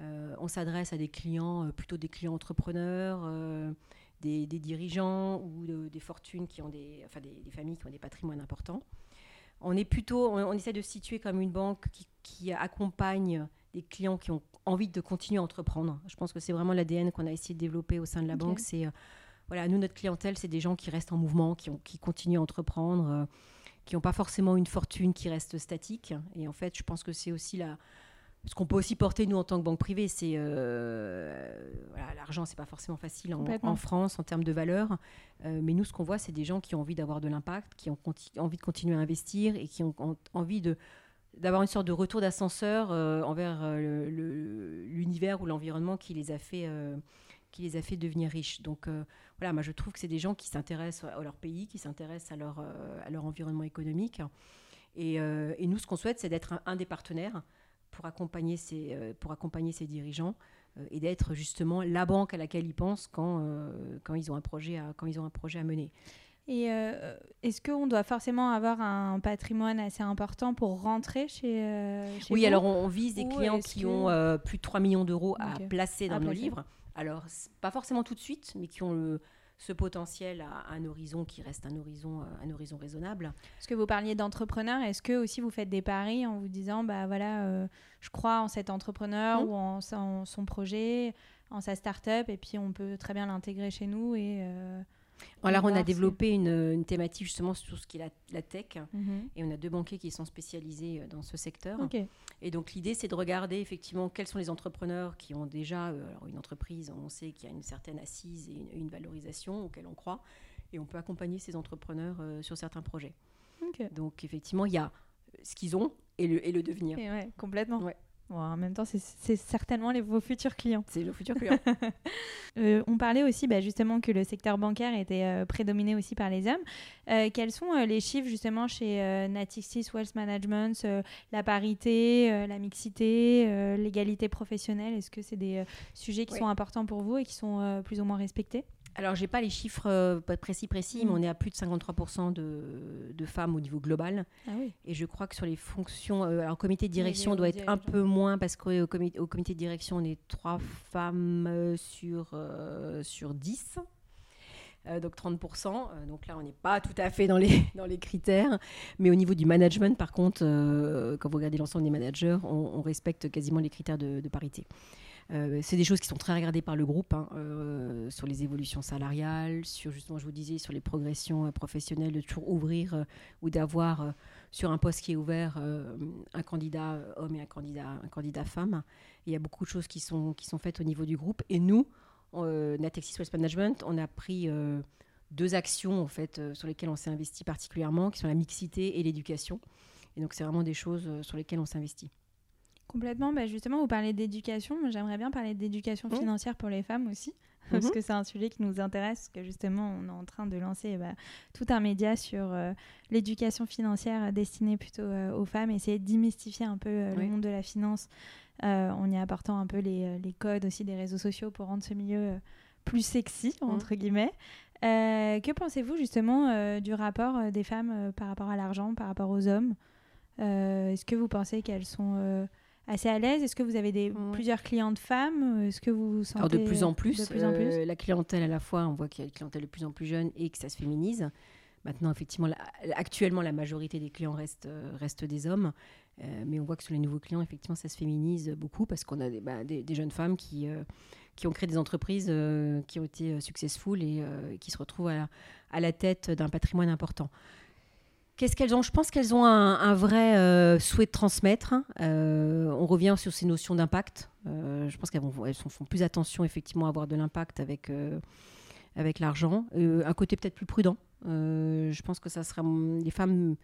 Speaker 3: Euh, on s'adresse à des clients, plutôt des clients entrepreneurs, des, dirigeants ou des fortunes qui ont des, enfin des, familles qui ont des patrimoines importants. On est plutôt, on, essaie de se situer comme une banque qui, accompagne des clients qui ont envie de continuer à entreprendre. Je pense que c'est vraiment l'ADN qu'on a essayé de développer au sein de la banque. C'est voilà, nous notre clientèle, c'est des gens qui restent en mouvement, qui, ont, qui continuent à entreprendre qui n'ont pas forcément une fortune qui reste statique. Et en fait, je pense que c'est aussi la, ce qu'on peut aussi porter nous en tant que banque privée, c'est euh, voilà, l'argent, c'est pas forcément facile en, France en termes de valeur, euh, mais nous ce qu'on voit, c'est des gens qui ont envie d'avoir de l'impact, qui ont envie de continuer à investir et qui ont, envie de d'avoir une sorte de retour d'ascenseur euh, envers l'univers ou l'environnement qui les a fait qui les a fait devenir riches. Donc euh, voilà, moi je trouve que c'est des gens qui s'intéressent à leur pays, qui s'intéressent à leur, euh, à leur environnement économique. Et, euh, et nous, ce qu'on souhaite, c'est d'être un, des partenaires pour accompagner ces, pour accompagner ces dirigeants et d'être justement la banque à laquelle ils pensent quand, quand, ils, ont un projet à, quand ils ont un projet à mener.
Speaker 2: Et est-ce qu'on doit forcément avoir un patrimoine assez important pour rentrer chez,
Speaker 3: chez Oui, alors on, vise des clients qui ont plus de 3 millions d'euros à placer dans nos livres. Alors, pas forcément tout de suite, mais qui ont ce potentiel à, un horizon qui reste un horizon, euh, un horizon raisonnable.
Speaker 2: Parce que vous parliez d'entrepreneurs, est-ce que aussi vous faites des paris en vous disant, bah voilà, euh, je crois en cet entrepreneur mmh. ou en, son projet, en sa start-up, et puis on peut très bien l'intégrer chez nous et euh,
Speaker 3: alors, on a développé une, thématique justement sur ce qui est la, tech. Mhm. Et on a deux banquiers qui sont spécialisés euh, dans ce secteur. Et donc, l'idée, c'est de regarder effectivement quels sont les entrepreneurs qui ont déjà euh, une entreprise. On sait qu'il y a une certaine assise et une, valorisation auquel on croit. Et on peut accompagner ces entrepreneurs euh, sur certains projets. Donc, effectivement, il y a ce qu'ils ont et le, et le devenir.
Speaker 2: ouais, complètement. Ouais. En même temps, c'est certainement les, vos futurs clients.
Speaker 3: C'est nos futurs clients.
Speaker 2: Euh, on parlait aussi bah, justement que le secteur bancaire était euh, prédominé aussi par les hommes. Euh, quels sont les chiffres justement chez Natixis Wealth Management La parité, la mixité, l'égalité professionnelle? Est-ce que c'est des sujets qui sont importants pour vous et qui sont plus ou moins respectés?
Speaker 3: Alors, j'ai pas les chiffres euh, précis, précis, mais mm. on est à plus de 53% de, de, femmes au niveau global.
Speaker 2: Ah
Speaker 3: et je crois que sur les fonctions, euh, alors comité de direction doit être un peu moins parce qu'au comité, au comité de direction, on est trois femmes euh, sur, sur 10. donc 30%. donc là, on n'est pas tout à fait dans les, dans les critères. Mais au niveau du management, par contre, quand vous regardez l'ensemble des managers, on, respecte quasiment les critères de, de parité. Euh, c'est des choses qui sont très regardées par le groupe, hein, euh, sur les évolutions salariales, sur justement, je vous disais, sur les progressions euh, professionnelles, de toujours ouvrir ou d'avoir sur un poste qui est ouvert un candidat homme et un candidat, un candidat femme. il y a beaucoup de choses qui sont, qui sont faites au niveau du groupe. Et nous, Natexis Waste Management, on a pris deux actions en fait, sur lesquelles on s'est investi particulièrement, qui sont la mixité et l'éducation. Et donc, c'est vraiment des choses sur lesquelles on s'investit.
Speaker 2: Complètement. Bah justement, vous parlez d'éducation. J'aimerais bien parler d'éducation financière pour les femmes aussi, parce mmh. que c'est un sujet qui nous intéresse, que justement, on est en train de lancer bah, tout un média sur euh, l'éducation financière destinée plutôt euh, aux femmes, essayer de démystifier un peu euh, le monde de la finance en y apportant un peu les, les, codes aussi des réseaux sociaux pour rendre ce milieu plus sexy, mmh. entre guillemets. que pensez-vous justement du rapport des femmes par rapport à l'argent, par rapport aux hommes? Est-ce que vous pensez qu'elles sont assez à l'aise? Est-ce que vous avez des, plusieurs clientes femmes? Est-ce que vous sentez
Speaker 3: Alors de plus en plus, euh, la clientèle à la fois, on voit qu'il y a une clientèle de plus en plus jeune et que ça se féminise. Maintenant, effectivement, actuellement, la majorité des clients restent, euh, restent des hommes, euh, mais on voit que sur les nouveaux clients, effectivement, ça se féminise beaucoup parce qu'on a des, bah, des, jeunes femmes qui, qui ont créé des entreprises qui ont été successful et qui se retrouvent à à la tête d'un patrimoine important. Qu'est-ce qu'elles ont? Je pense qu'elles ont un, vrai euh, souhait de transmettre. Euh, on revient sur ces notions d'impact. Euh, je pense qu'elles elles font plus attention effectivement à avoir de l'impact avec, avec l'argent. un côté peut-être plus prudent. je pense que ça sera les femmes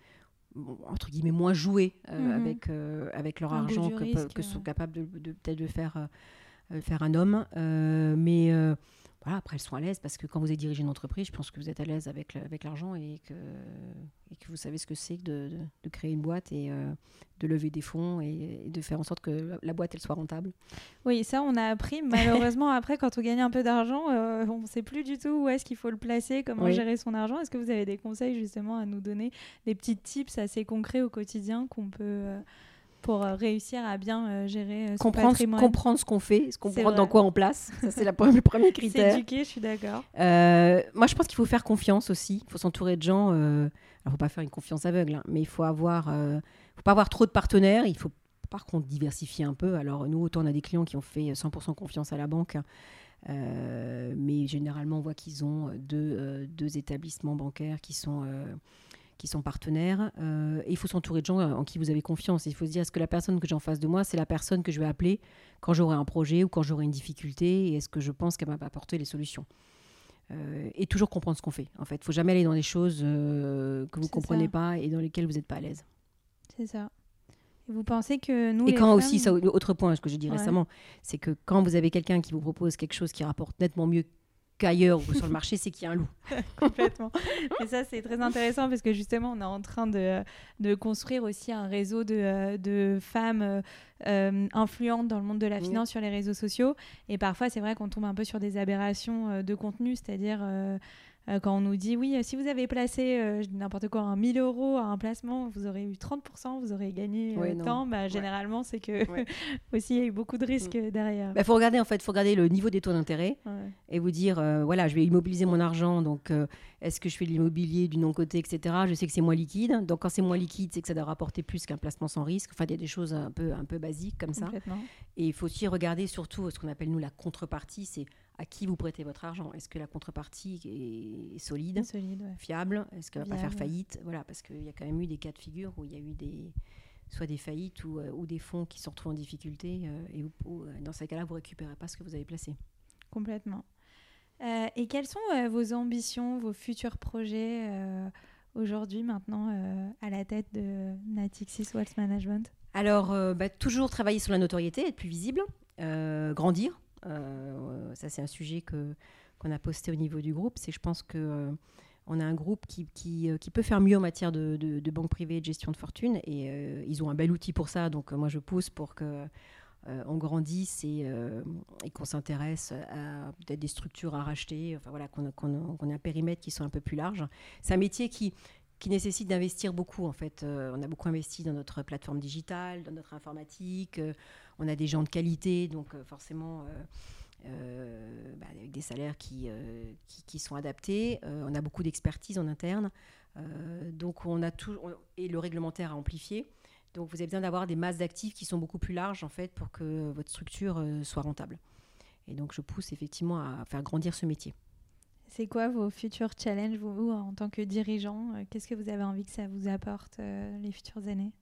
Speaker 3: entre guillemets moins jouées mhm. avec, avec leur argent que, sont capables de, peut-être de faire, faire un homme. mais après, elles sont à l'aise parce que quand vous êtes dirigé une entreprise, je pense que vous êtes à l'aise avec, avec l'argent et que, et que vous savez ce que c'est de, de, créer une boîte et euh, de lever des fonds et, de faire en sorte que la boîte elle soit rentable.
Speaker 2: Oui, ça on a appris. Malheureusement, après, quand on gagne un peu d'argent, euh, on ne sait plus du tout où est-ce qu'il faut le placer, comment gérer son argent. Est-ce que vous avez des conseils justement à nous donner, des petits tips assez concrets au quotidien qu'on peut. Euh, pour euh, réussir à bien euh, gérer euh, son
Speaker 3: comprendre,
Speaker 2: patrimoine.
Speaker 3: Comprendre ce qu'on fait, ce comprendre dans quoi on place. Ça, c'est le premier critère.
Speaker 2: S'éduquer, je suis d'accord.
Speaker 3: moi, je pense qu'il faut faire confiance aussi. Il faut s'entourer de gens. alors, il ne faut pas faire une confiance aveugle, hein, mais il faut avoir, faut pas avoir trop de partenaires. Il faut par contre diversifier un peu. Alors, nous, autant on a des clients qui ont fait 100% confiance à la banque. mais généralement, on voit qu'ils ont deux, deux, établissements bancaires qui sont qui sont partenaires. Euh, et il faut s'entourer de gens en qui vous avez confiance. Il faut se dire, est-ce que la personne que j'ai en face de moi, c'est la personne que je vais appeler quand j'aurai un projet ou quand j'aurai une difficulté Et est-ce que je pense qu'elle va apporter les solutions? Euh, Et toujours comprendre ce qu'on fait. En fait, il faut jamais aller dans des choses euh, que vous ne comprenez pas et dans lesquelles vous n'êtes pas à l'aise.
Speaker 2: C'est ça. Et vous pensez que nous.
Speaker 3: Et quand aussi, ça, autre point, ce que j'ai dit récemment, c'est que quand vous avez quelqu'un qui vous propose quelque chose qui rapporte nettement mieux qu'ailleurs ou sur le marché, c'est qu'il y a un loup.
Speaker 2: Complètement. Et ça, c'est très intéressant parce que justement, on est en train de, de construire aussi un réseau de, de femmes euh, influentes dans le monde de la finance sur les réseaux sociaux. Et parfois, c'est vrai qu'on tombe un peu sur des aberrations euh, de contenu, c'est-à-dire euh, euh, quand on nous dit oui, euh, si vous avez placé euh, n'importe quoi, un 1000 euros à un placement, vous aurez eu 30%, vous aurez gagné tant, bah, généralement, c'est que aussi il y a eu beaucoup de risques mm. derrière.
Speaker 3: Il bah, faut regarder en fait, faut regarder le niveau des taux d'intérêt et vous dire voilà, je vais immobiliser mon argent, donc est-ce que je fais de l'immobilier du non-côté, etc. Je sais que c'est moins liquide, donc quand c'est moins liquide, c'est que ça doit rapporter plus qu'un placement sans risque. Enfin, il y a des choses un peu, un peu basiques comme ça. Et il faut aussi regarder surtout ce qu'on appelle nous la contrepartie, c'est à qui vous prêtez votre argent. Est-ce que la contrepartie est solide, fiable? Est-ce qu'elle va pas faire faillite? Voilà, parce qu'il y a quand même eu des cas de figure où il y a eu des soit des faillites ou, euh, ou des fonds qui se retrouvent en difficulté euh, et où, euh, dans ces cas-là, vous récupérez pas ce que vous avez placé.
Speaker 2: Complètement. et quelles sont vos ambitions, vos futurs projets aujourd'hui, maintenant, à la tête de Natixis Wealth Management?
Speaker 3: Alors, bah, toujours travailler sur la notoriété, être plus visible, grandir. Ça, c'est un sujet que qu'on a posté au niveau du groupe. C'est, je pense que on a un groupe qui, qui, qui, peut faire mieux en matière de, de, banque privée et de gestion de fortune. Et ils ont un bel outil pour ça. Donc, moi, je pousse pour que euh, on grandisse euh, et, qu'on s'intéresse à des structures à racheter, enfin voilà, qu'on ait un périmètre qui soit un peu plus large. C'est un métier qui, qui nécessite d'investir beaucoup en fait. Euh, on a beaucoup investi dans notre plateforme digitale, dans notre informatique. on a des gens de qualité, donc forcément bah, avec des salaires qui, qui, sont adaptés. on a beaucoup d'expertise en interne, donc on a tout et le réglementaire a amplifié. Donc vous avez besoin d'avoir des masses d'actifs qui sont beaucoup plus larges en fait pour que votre structure euh, soit rentable. Et donc je pousse effectivement à faire grandir ce métier.
Speaker 2: C'est quoi vos futurs challenges, vous, en tant que dirigeant euh, Qu'est-ce que vous avez envie que ça vous apporte euh, les futures années?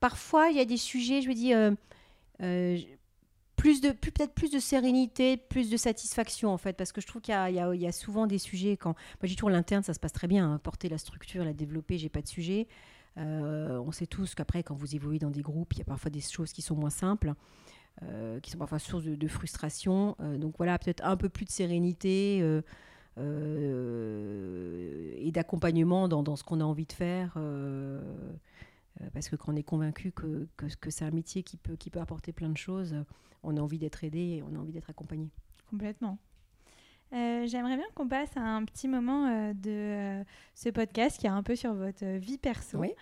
Speaker 3: Parfois, il y a des sujets, je me dis, plus de peut-être plus de sérénité, plus de satisfaction en fait, parce que je trouve qu'il y, y, a souvent des sujets quand moi j'ai toujours l'interne, ça se passe très bien, hein, porter la structure, la développer, j'ai pas de sujet. Euh, on sait tous qu'après quand vous évoluez dans des groupes, il y a parfois des choses qui sont moins simples. Euh, qui sont parfois source de, frustration. Euh, donc voilà, peut-être un peu plus de sérénité et d'accompagnement dans, dans, ce qu'on a envie de faire. parce que quand on est convaincu que, que, que c'est un métier qui peut, qui peut apporter plein de choses, on a envie d'être aidé et on a envie d'être accompagné.
Speaker 2: Complètement. Euh, j'aimerais bien qu'on passe à un petit moment euh, de euh, ce podcast qui est un peu sur votre vie perso.
Speaker 3: Oui.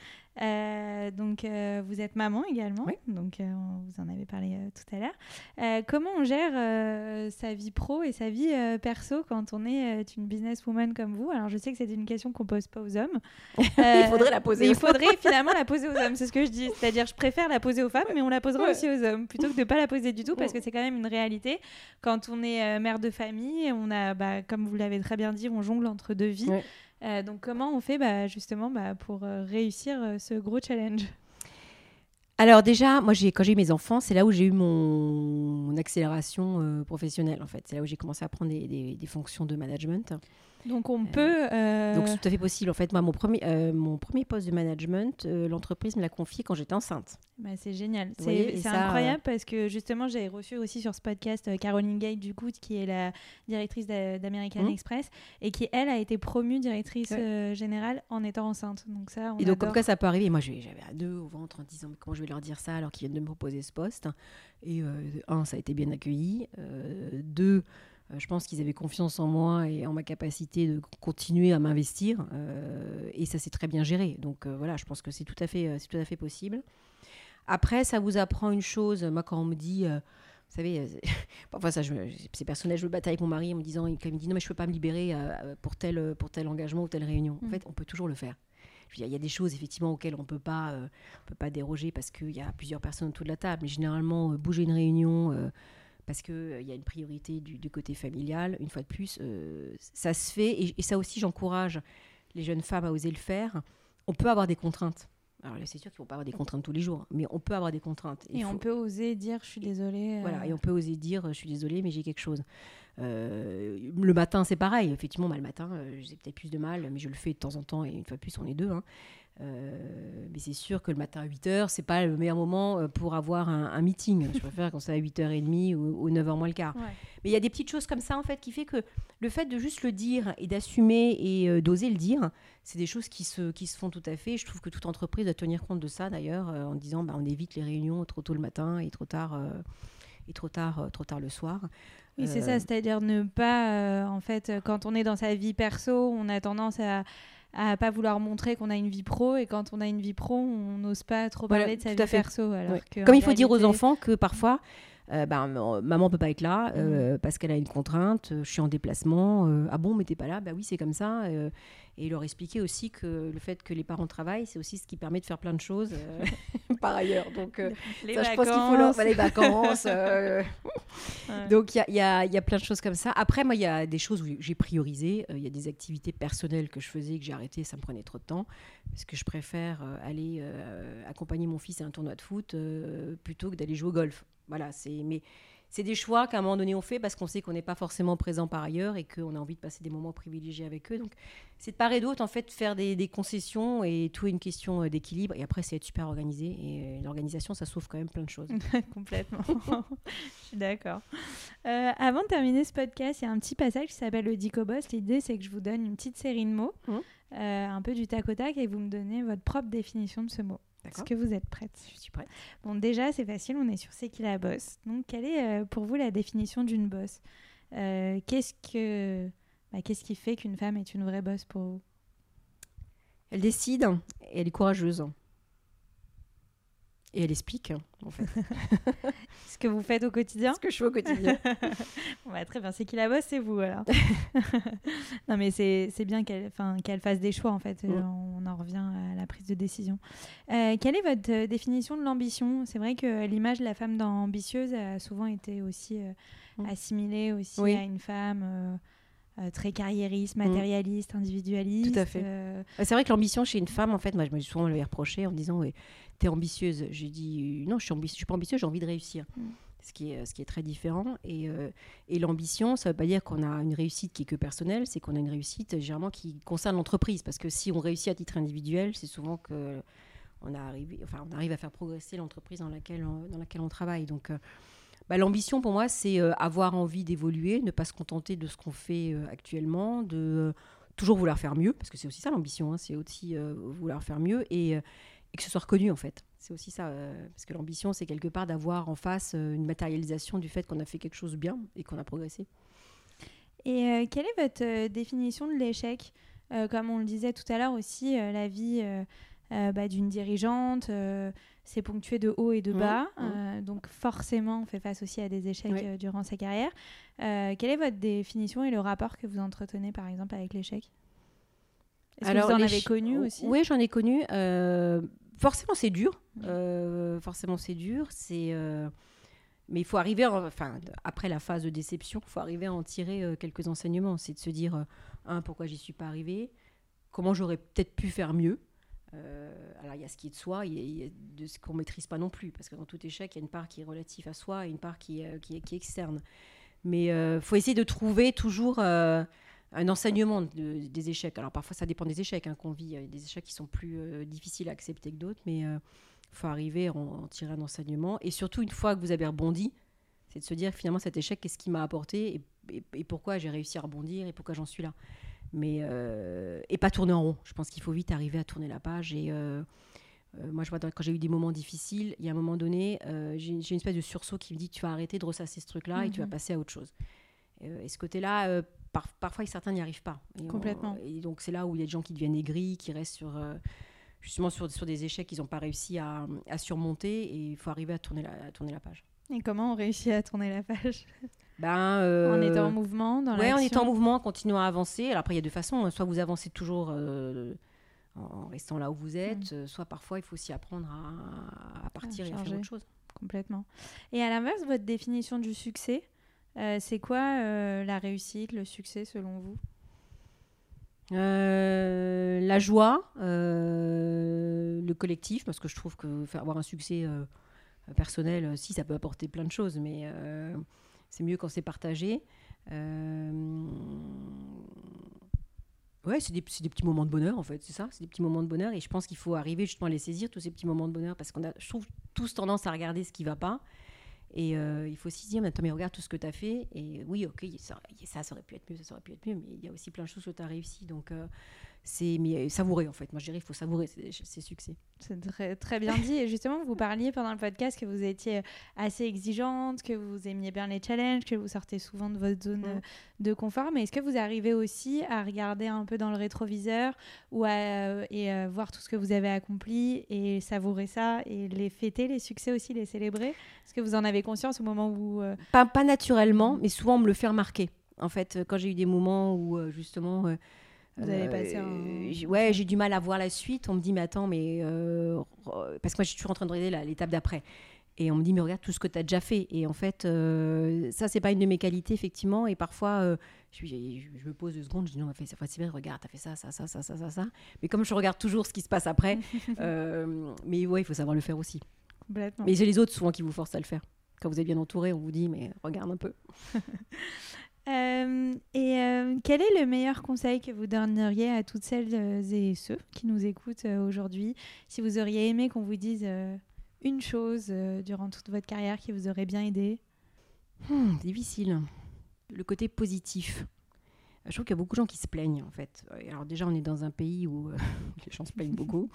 Speaker 2: Euh, donc, euh, vous êtes maman également, donc euh, vous en avez parlé tout à l'heure. comment on gère sa vie pro et sa vie perso quand on est une businesswoman comme vous? Alors, je sais que c'est une question qu'on pose pas aux hommes.
Speaker 3: il faudrait la poser.
Speaker 2: il faudrait finalement la poser aux hommes, c'est ce que je dis. C'est-à-dire, je préfère la poser aux femmes, mais on la posera aussi aux hommes, plutôt que de pas la poser du tout, parce que c'est quand même une réalité. Quand on est mère de famille, on a, bah, comme vous l'avez très bien dit, on jongle entre deux vies. Euh, donc comment on fait bah, justement bah, pour euh, réussir euh, ce gros challenge?
Speaker 3: Alors déjà, moi, quand j'ai eu mes enfants, c'est là où j'ai eu mon, accélération professionnelle, en fait. C'est là où j'ai commencé à prendre des, fonctions de management.
Speaker 2: Donc on peut.
Speaker 3: Euh, donc c'est tout à fait possible. En fait, moi, mon premier, euh, mon premier poste de management, euh, l'entreprise me l'a confié quand j'étais enceinte.
Speaker 2: Bah, c'est génial. C'est incroyable parce que justement, j'ai reçu aussi sur ce podcast Caroline Gay, du coup, qui est la directrice d'American mmh. Express et qui, elle, a été promue directrice générale en étant enceinte. Donc ça, on
Speaker 3: Et donc, comme ça, ça peut arriver. moi, j'avais deux au ventre en disant comment je vais leur dire ça alors qu'ils viennent de me proposer ce poste? Et un, ça a été bien accueilli. deux, euh, je pense qu'ils avaient confiance en moi et en ma capacité de continuer à m'investir. Euh, et ça s'est très bien géré. Donc euh, voilà, je pense que c'est tout, à fait, tout à fait possible. Après, ça vous apprend une chose. Moi, quand on me dit, vous savez, parfois ça, c'est personnel, je me bataille avec mon mari en me disant, il me dit non, mais je ne peux pas me libérer pour, tel, pour tel engagement ou telle réunion. En mm. fait, on peut toujours le faire. Il y a des choses effectivement auxquelles on ne peut pas, peut pas déroger parce qu'il y a plusieurs personnes autour de la table. Mais généralement, bouger une réunion, parce qu'il euh, y a une priorité du, côté familial. Une fois de plus, euh, ça se fait. Et, ça aussi, j'encourage les jeunes femmes à oser le faire. On peut avoir des contraintes. Alors c'est sûr qu'ils ne vont pas avoir des contraintes tous les jours, mais on peut avoir des contraintes.
Speaker 2: et on peut oser dire je suis désolée.
Speaker 3: Voilà, et on peut oser dire je suis désolée, mais j'ai quelque chose. Euh, le matin, c'est pareil. Effectivement, le matin, j'ai peut-être plus de mal, mais je le fais de temps en temps, et une fois de plus, on est deux. Hein. Euh, mais c'est sûr que le matin à 8h, c'est pas le meilleur moment euh, pour avoir un, meeting. Je préfère quand c'est à 8h30 ou, 9h moins le quart. Mais il y a des petites choses comme ça, en fait, qui fait que le fait de juste le dire et d'assumer et euh, d'oser le dire, c'est des choses qui se, qui se font tout à fait. Je trouve que toute entreprise doit tenir compte de ça, d'ailleurs, en disant bah, on évite les réunions trop tôt le matin et trop tard, et trop tard, trop tard le soir.
Speaker 2: Oui, c'est ça, c'est-à-dire ne pas, en fait, quand on est dans sa vie perso, on a tendance à à pas vouloir montrer qu'on a une vie pro et quand on a une vie pro, on n'ose pas trop parler de sa vie perso. Alors
Speaker 3: Comme il faut dire aux enfants que parfois, euh, ben, maman peut pas être là euh, mm. parce qu'elle a une contrainte, je suis en déplacement. Euh, ah bon, mais t'es pas là? Bah oui, c'est comme ça et leur expliquer aussi que le fait que les parents travaillent, c'est aussi ce qui permet de faire plein de choses euh, par ailleurs. Donc, euh,
Speaker 2: les ça, vacances. je pense qu'il faut
Speaker 3: les vacances. Euh. Donc, il y, y, y a, plein de choses comme ça. Après, moi, il y a des choses où j'ai priorisé. Il y a des activités personnelles que je faisais que j'ai arrêtées, ça me prenait trop de temps. Parce que je préfère aller accompagner mon fils à un tournoi de foot plutôt que d'aller jouer au golf. Voilà, c'est. Mais c'est des choix qu'à un moment donné on fait parce qu'on sait qu'on n'est pas forcément présent par ailleurs et qu'on a envie de passer des moments privilégiés avec eux. Donc c'est de part et d'autre en fait faire des, concessions et tout est une question euh, d'équilibre. Et après c'est être super organisé et euh, l'organisation ça sauve quand même plein de choses.
Speaker 2: Complètement. Je suis d'accord. Euh, avant de terminer ce podcast, il y a un petit passage qui s'appelle le Dicobos. L'idée c'est que je vous donne une petite série de mots, mmh. un peu du tac au tac et vous me donnez votre propre définition de ce mot. Est-ce que vous êtes prête?
Speaker 3: Je suis prête.
Speaker 2: Bon, déjà, c'est facile, on est sur C'est qui la bosse? Donc, quelle est euh, pour vous la définition d'une bosse? Euh, Qu'est-ce que, bah, qu'est-ce qui fait qu'une femme est une vraie bosse pour vous?
Speaker 3: Elle décide et elle est courageuse. Et elle explique, en fait.
Speaker 2: Ce que vous faites au quotidien
Speaker 3: Ce que je fais au quotidien.
Speaker 2: Bah, très bien, c'est qui la bosse, c'est vous alors. non mais c'est bien qu'elle qu'elle fasse des choix en fait. On en revient à la prise de décision. Euh, quelle est votre euh, définition de l'ambition? C'est vrai que l'image de la femme ambitieuse a souvent été aussi euh, mm. assimilée aussi à une femme... très carriériste, mm. matérialiste, individualiste.
Speaker 3: Tout à fait. C'est vrai que l'ambition chez une femme, en fait, moi, je me suis souvent le reproché en disant t'es ambitieuse. J'ai dit non, je suis, suis pas ambitieuse, j'ai envie de réussir. Mm. Ce, qui est, ce qui est très différent. Et, euh, et l'ambition, ça ne veut pas dire qu'on a une réussite qui est que personnelle, c'est qu'on a une réussite généralement qui concerne l'entreprise. Parce que si on réussit à titre individuel, c'est souvent que on, a arrivé, enfin, on arrive à faire progresser l'entreprise dans laquelle, on, dans laquelle on travaille. Donc, euh, bah, l'ambition pour moi, c'est euh, avoir envie d'évoluer, ne pas se contenter de ce qu'on fait actuellement, de toujours vouloir faire mieux, parce que c'est aussi ça l'ambition, hein, c'est aussi vouloir faire mieux. Et que ce soit reconnu en fait. C'est aussi ça, euh, parce que l'ambition, c'est quelque part d'avoir en face euh, une matérialisation du fait qu'on a fait quelque chose bien et qu'on a progressé.
Speaker 2: Et euh, quelle est votre définition de l'échec? Comme on le disait tout à l'heure aussi, la vie bah, d'une dirigeante, c'est ponctué de haut et de mmh, bas. Mmh. donc forcément, on fait face aussi à des échecs durant sa carrière. quelle est votre définition et le rapport que vous entretenez par exemple avec l'échec? Est-ce que vous en avez connu aussi?
Speaker 3: Oui, j'en ai connu forcément, c'est dur. Euh, forcément, c'est dur. C'est, euh, mais il faut arriver, enfin, après la phase de déception, il faut arriver à en tirer euh, quelques enseignements. C'est de se dire, un, pourquoi j'y suis pas arrivé Comment j'aurais peut-être pu faire mieux alors, il y a ce qui est de soi, il y a, de ce qu'on ne maîtrise pas non plus, parce que dans tout échec, il y a une part qui est relative à soi et une part qui, qui, qui est externe. Mais il faut essayer de trouver toujours un enseignement des échecs. Alors parfois ça dépend des échecs hein, qu'on vit, il y a des échecs qui sont plus euh, difficiles à accepter que d'autres, mais il euh, faut arriver à en, tirer un enseignement. Et surtout une fois que vous avez rebondi, c'est de se dire finalement cet échec, qu'est-ce qui m'a apporté et, pourquoi j'ai réussi à rebondir et pourquoi j'en suis là? Mais euh, et pas tourner en rond. Je pense qu'il faut vite arriver à tourner la page et moi, je vois quand j'ai eu des moments difficiles, il y a un moment donné, j'ai une espèce de sursaut qui me dit tu vas arrêter de ressasser ce truc-là et tu vas mhm. passer à autre chose. et ce côté-là, parfois certains n'y arrivent pas.
Speaker 2: Et Complètement.
Speaker 3: et donc c'est là où il y a des gens qui deviennent aigris, qui restent sur, euh, justement sur, sur, des échecs qu'ils n'ont pas réussi à, à, surmonter et il faut arriver à tourner, la, à tourner la page.
Speaker 2: Et comment on réussit à tourner la page?
Speaker 3: Ben, euh,
Speaker 2: En étant en mouvement dans
Speaker 3: Ouais, en étant en mouvement, en continuant à avancer. Alors après, il y a deux façons. Hein. Soit vous avancez toujours euh, en restant là où vous êtes, mm. soit parfois il faut aussi apprendre à, à partir et à faire autre chose.
Speaker 2: Complètement. Et à l'inverse, votre définition du succès euh, c'est quoi euh, la réussite, le succès selon vous?
Speaker 3: Euh, La joie, le collectif, parce que je trouve que faire avoir un succès personnel, si ça peut apporter plein de choses, mais c'est mieux quand c'est partagé. Ouais, c'est des, des, petits moments de bonheur en fait, c'est ça, c'est des petits moments de bonheur et je pense qu'il faut arriver justement à les saisir, tous ces petits moments de bonheur, parce qu'on a, je trouve, tous tendance à regarder ce qui va pas et euh, il faut aussi se dire, mais regarde tout ce que tu as fait. Et oui, ok, ça, ça, aurait pu être mieux, ça aurait pu être mieux, mais il y a aussi plein de choses que tu as réussi. Donc, euh, c'est euh, savourer en fait. Moi, je dirais il faut savourer ces, succès.
Speaker 2: C'est très, très bien dit. Et justement, vous parliez pendant le podcast que vous étiez assez exigeante, que vous aimiez bien les challenges, que vous sortez souvent de votre zone mm. de confort. Mais est-ce que vous arrivez aussi à regarder un peu dans le rétroviseur ou à, euh, et voir tout ce que vous avez accompli et savourer ça et les fêter, les succès aussi, les célébrer? Est-ce que vous en avez conscience au moment où...
Speaker 3: Euh, pas, pas naturellement, mais souvent on me le fait remarquer. En fait, quand j'ai eu des moments où justement
Speaker 2: vous avez passé un... Euh,
Speaker 3: ouais, j'ai du mal à voir la suite. On me dit, mais attends, mais. Euh, parce que moi, je suis toujours en train de regarder l'étape d'après. Et on me dit, mais regarde tout ce que tu as déjà fait. Et en fait, euh, ça, c'est pas une de mes qualités, effectivement. Et parfois, je, je, me pose deux secondes, je dis, non, c'est bien, regarde, tu as fait ça, ça, ça, ça, ça, ça, ça. Mais comme je regarde toujours ce qui se passe après, mais ouais, il faut savoir le faire aussi.
Speaker 2: Complètement.
Speaker 3: Mais c'est les autres souvent qui vous forcent à le faire. Quand vous êtes bien entouré, on vous dit, mais regarde un peu.
Speaker 2: Euh, et euh, quel est le meilleur conseil que vous donneriez à toutes celles et ceux qui nous écoutent aujourd'hui? Si vous auriez aimé qu'on vous dise une chose durant toute votre carrière qui vous aurait bien aidé?
Speaker 3: Hmm, Difficile. Le côté positif. Je trouve qu'il y a beaucoup de gens qui se plaignent en fait. Alors déjà, on est dans un pays où euh, les gens se plaignent beaucoup,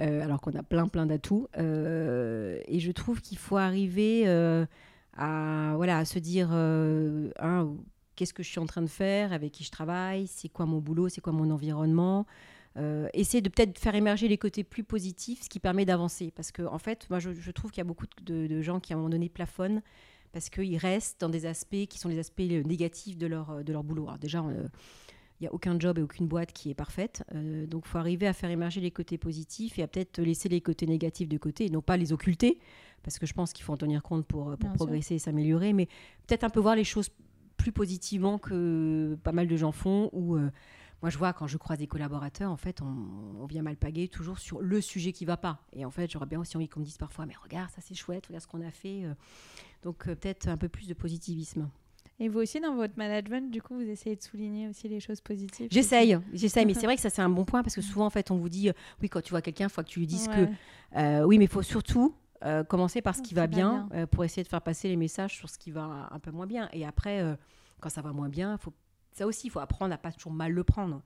Speaker 3: euh, alors qu'on a plein plein d'atouts. Euh, et je trouve qu'il faut arriver à voilà à se dire hein, qu'est-ce que je suis en train de faire, avec qui je travaille, c'est quoi mon boulot, c'est quoi mon environnement. essayer de peut-être faire émerger les côtés plus positifs, ce qui permet d'avancer. Parce que en fait, moi, je, trouve qu'il y a beaucoup de, de, gens qui à un moment donné plafonnent parce qu'ils restent dans des aspects qui sont les aspects euh, négatifs de leur, euh, de leur boulot. Alors déjà, il euh, n'y a aucun job et aucune boîte qui est parfaite. donc, il faut arriver à faire émerger les côtés positifs et à peut-être laisser les côtés négatifs de côté et non pas les occulter, parce que je pense qu'il faut en tenir compte pour, pour progresser et s'améliorer, mais peut-être un peu voir les choses plus positivement que pas mal de gens font, ou moi, je vois quand je croise des collaborateurs, en fait, on, vient mal paguer toujours sur le sujet qui va pas. Et en fait, j'aurais bien aussi envie qu'on me dise parfois, mais regarde, ça c'est chouette, regarde ce qu'on a fait. Euh. Donc, euh, peut-être un peu plus de positivisme.
Speaker 2: Et vous aussi, dans votre management, du coup, vous essayez de souligner aussi les choses positives
Speaker 3: J'essaye, j'essaye, mais c'est vrai que ça, c'est un bon point parce que souvent, en fait, on vous dit, euh, oui, quand tu vois quelqu'un, il faut que tu lui dises que, oui, mais il faut surtout commencer par ce qui va bien, pour essayer de faire passer les messages sur ce qui va un peu moins bien. Et après, quand ça va moins bien, faut ça aussi, il faut apprendre à pas toujours mal le prendre.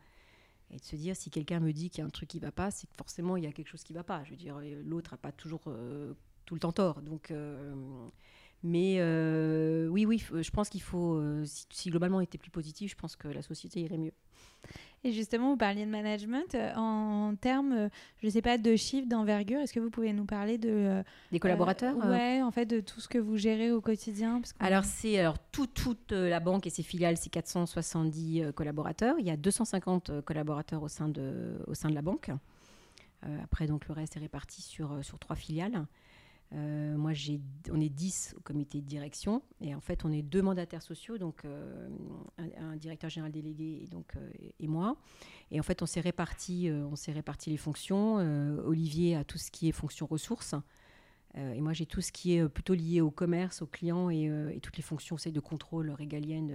Speaker 3: Et de se dire, si quelqu'un me dit qu'il y a un truc qui va pas, c'est que forcément, il y a quelque chose qui va pas. Je veux dire, euh, l'autre n'a pas toujours euh, tout le temps tort. Donc, euh, mais oui, oui, je pense qu'il faut, si, si, globalement on était plus positif, je pense que la société irait mieux.
Speaker 2: Et justement, vous parliez de management. Euh, en termes, euh, je ne sais pas, de chiffres, d'envergure, est-ce que vous pouvez nous parler de... Euh,
Speaker 3: Des collaborateurs
Speaker 2: Ouais, en fait, de tout ce que vous gérez au quotidien
Speaker 3: Alors, c'est alors tout, toute la banque et ses filiales, c'est 470 collaborateurs. Il y a 250 collaborateurs au sein de, au sein de la banque. après, donc, le reste est réparti sur, sur trois filiales. Euh, moi, on est 10 au comité de direction et en fait, on est deux mandataires sociaux, donc euh, un, directeur général délégué et, donc, euh, et moi. Et en fait, on s'est réparti, on s'est réparti les fonctions. Olivier a tout ce qui est fonction ressources. et moi, j'ai tout ce qui est plutôt lié au commerce, aux clients et, et toutes les fonctions de contrôle régalienne,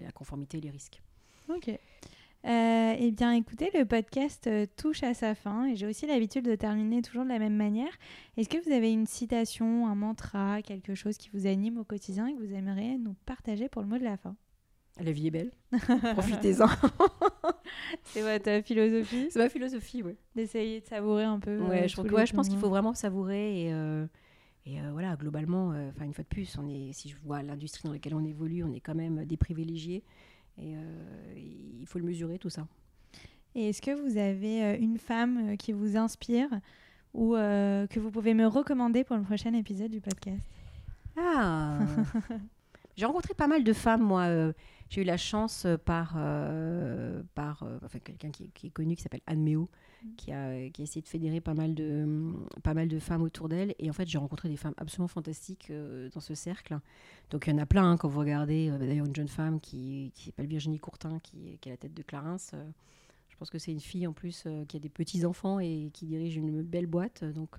Speaker 3: la conformité et les risques.
Speaker 2: Ok. Euh, eh bien, écoutez, le podcast euh, touche à sa fin et j'ai aussi l'habitude de terminer toujours de la même manière. Est-ce que vous avez une citation, un mantra, quelque chose qui vous anime au quotidien et que vous aimeriez nous partager pour le mot de la fin?
Speaker 3: La vie est belle. Profitez-en.
Speaker 2: C'est votre philosophie?
Speaker 3: C'est ma philosophie, oui.
Speaker 2: D'essayer de savourer un peu.
Speaker 3: Ouais, euh, je, ouais, je pense qu'il faut vraiment savourer et. Et voilà, globalement, enfin une fois de plus, on est, si je vois l'industrie dans laquelle on évolue, on est quand même des privilégiés. Et euh, il faut le mesurer, tout ça.
Speaker 2: Et est-ce que vous avez euh, une femme euh, qui vous inspire ou que vous pouvez me recommander pour le prochain épisode du podcast?
Speaker 3: Ah J'ai rencontré pas mal de femmes, moi. J'ai eu la chance par, par enfin, quelqu'un qui, est connu qui s'appelle Anne Méo, qui a, qui a essayé de fédérer pas mal de, pas mal de femmes autour d'elle. Et en fait, j'ai rencontré des femmes absolument fantastiques euh, dans ce cercle. Donc, il y en a plein. Hein, quand vous regardez, euh, d'ailleurs, une jeune femme qui, qui s'appelle Virginie Courtin, qui, qui, est la tête de Clarence. Euh, je pense que c'est une fille en plus qui a des petits-enfants et qui dirige une belle boîte. Donc,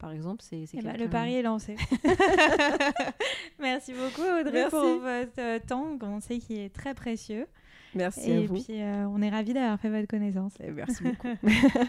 Speaker 3: par exemple, c'est.
Speaker 2: Eh ben, le pari est lancé. Merci beaucoup, Audrey, pour votre temps, on sait qu'il est très précieux.
Speaker 3: Merci et
Speaker 2: à vous. Et puis, euh, on est ravis d'avoir fait votre connaissance.
Speaker 3: merci beaucoup.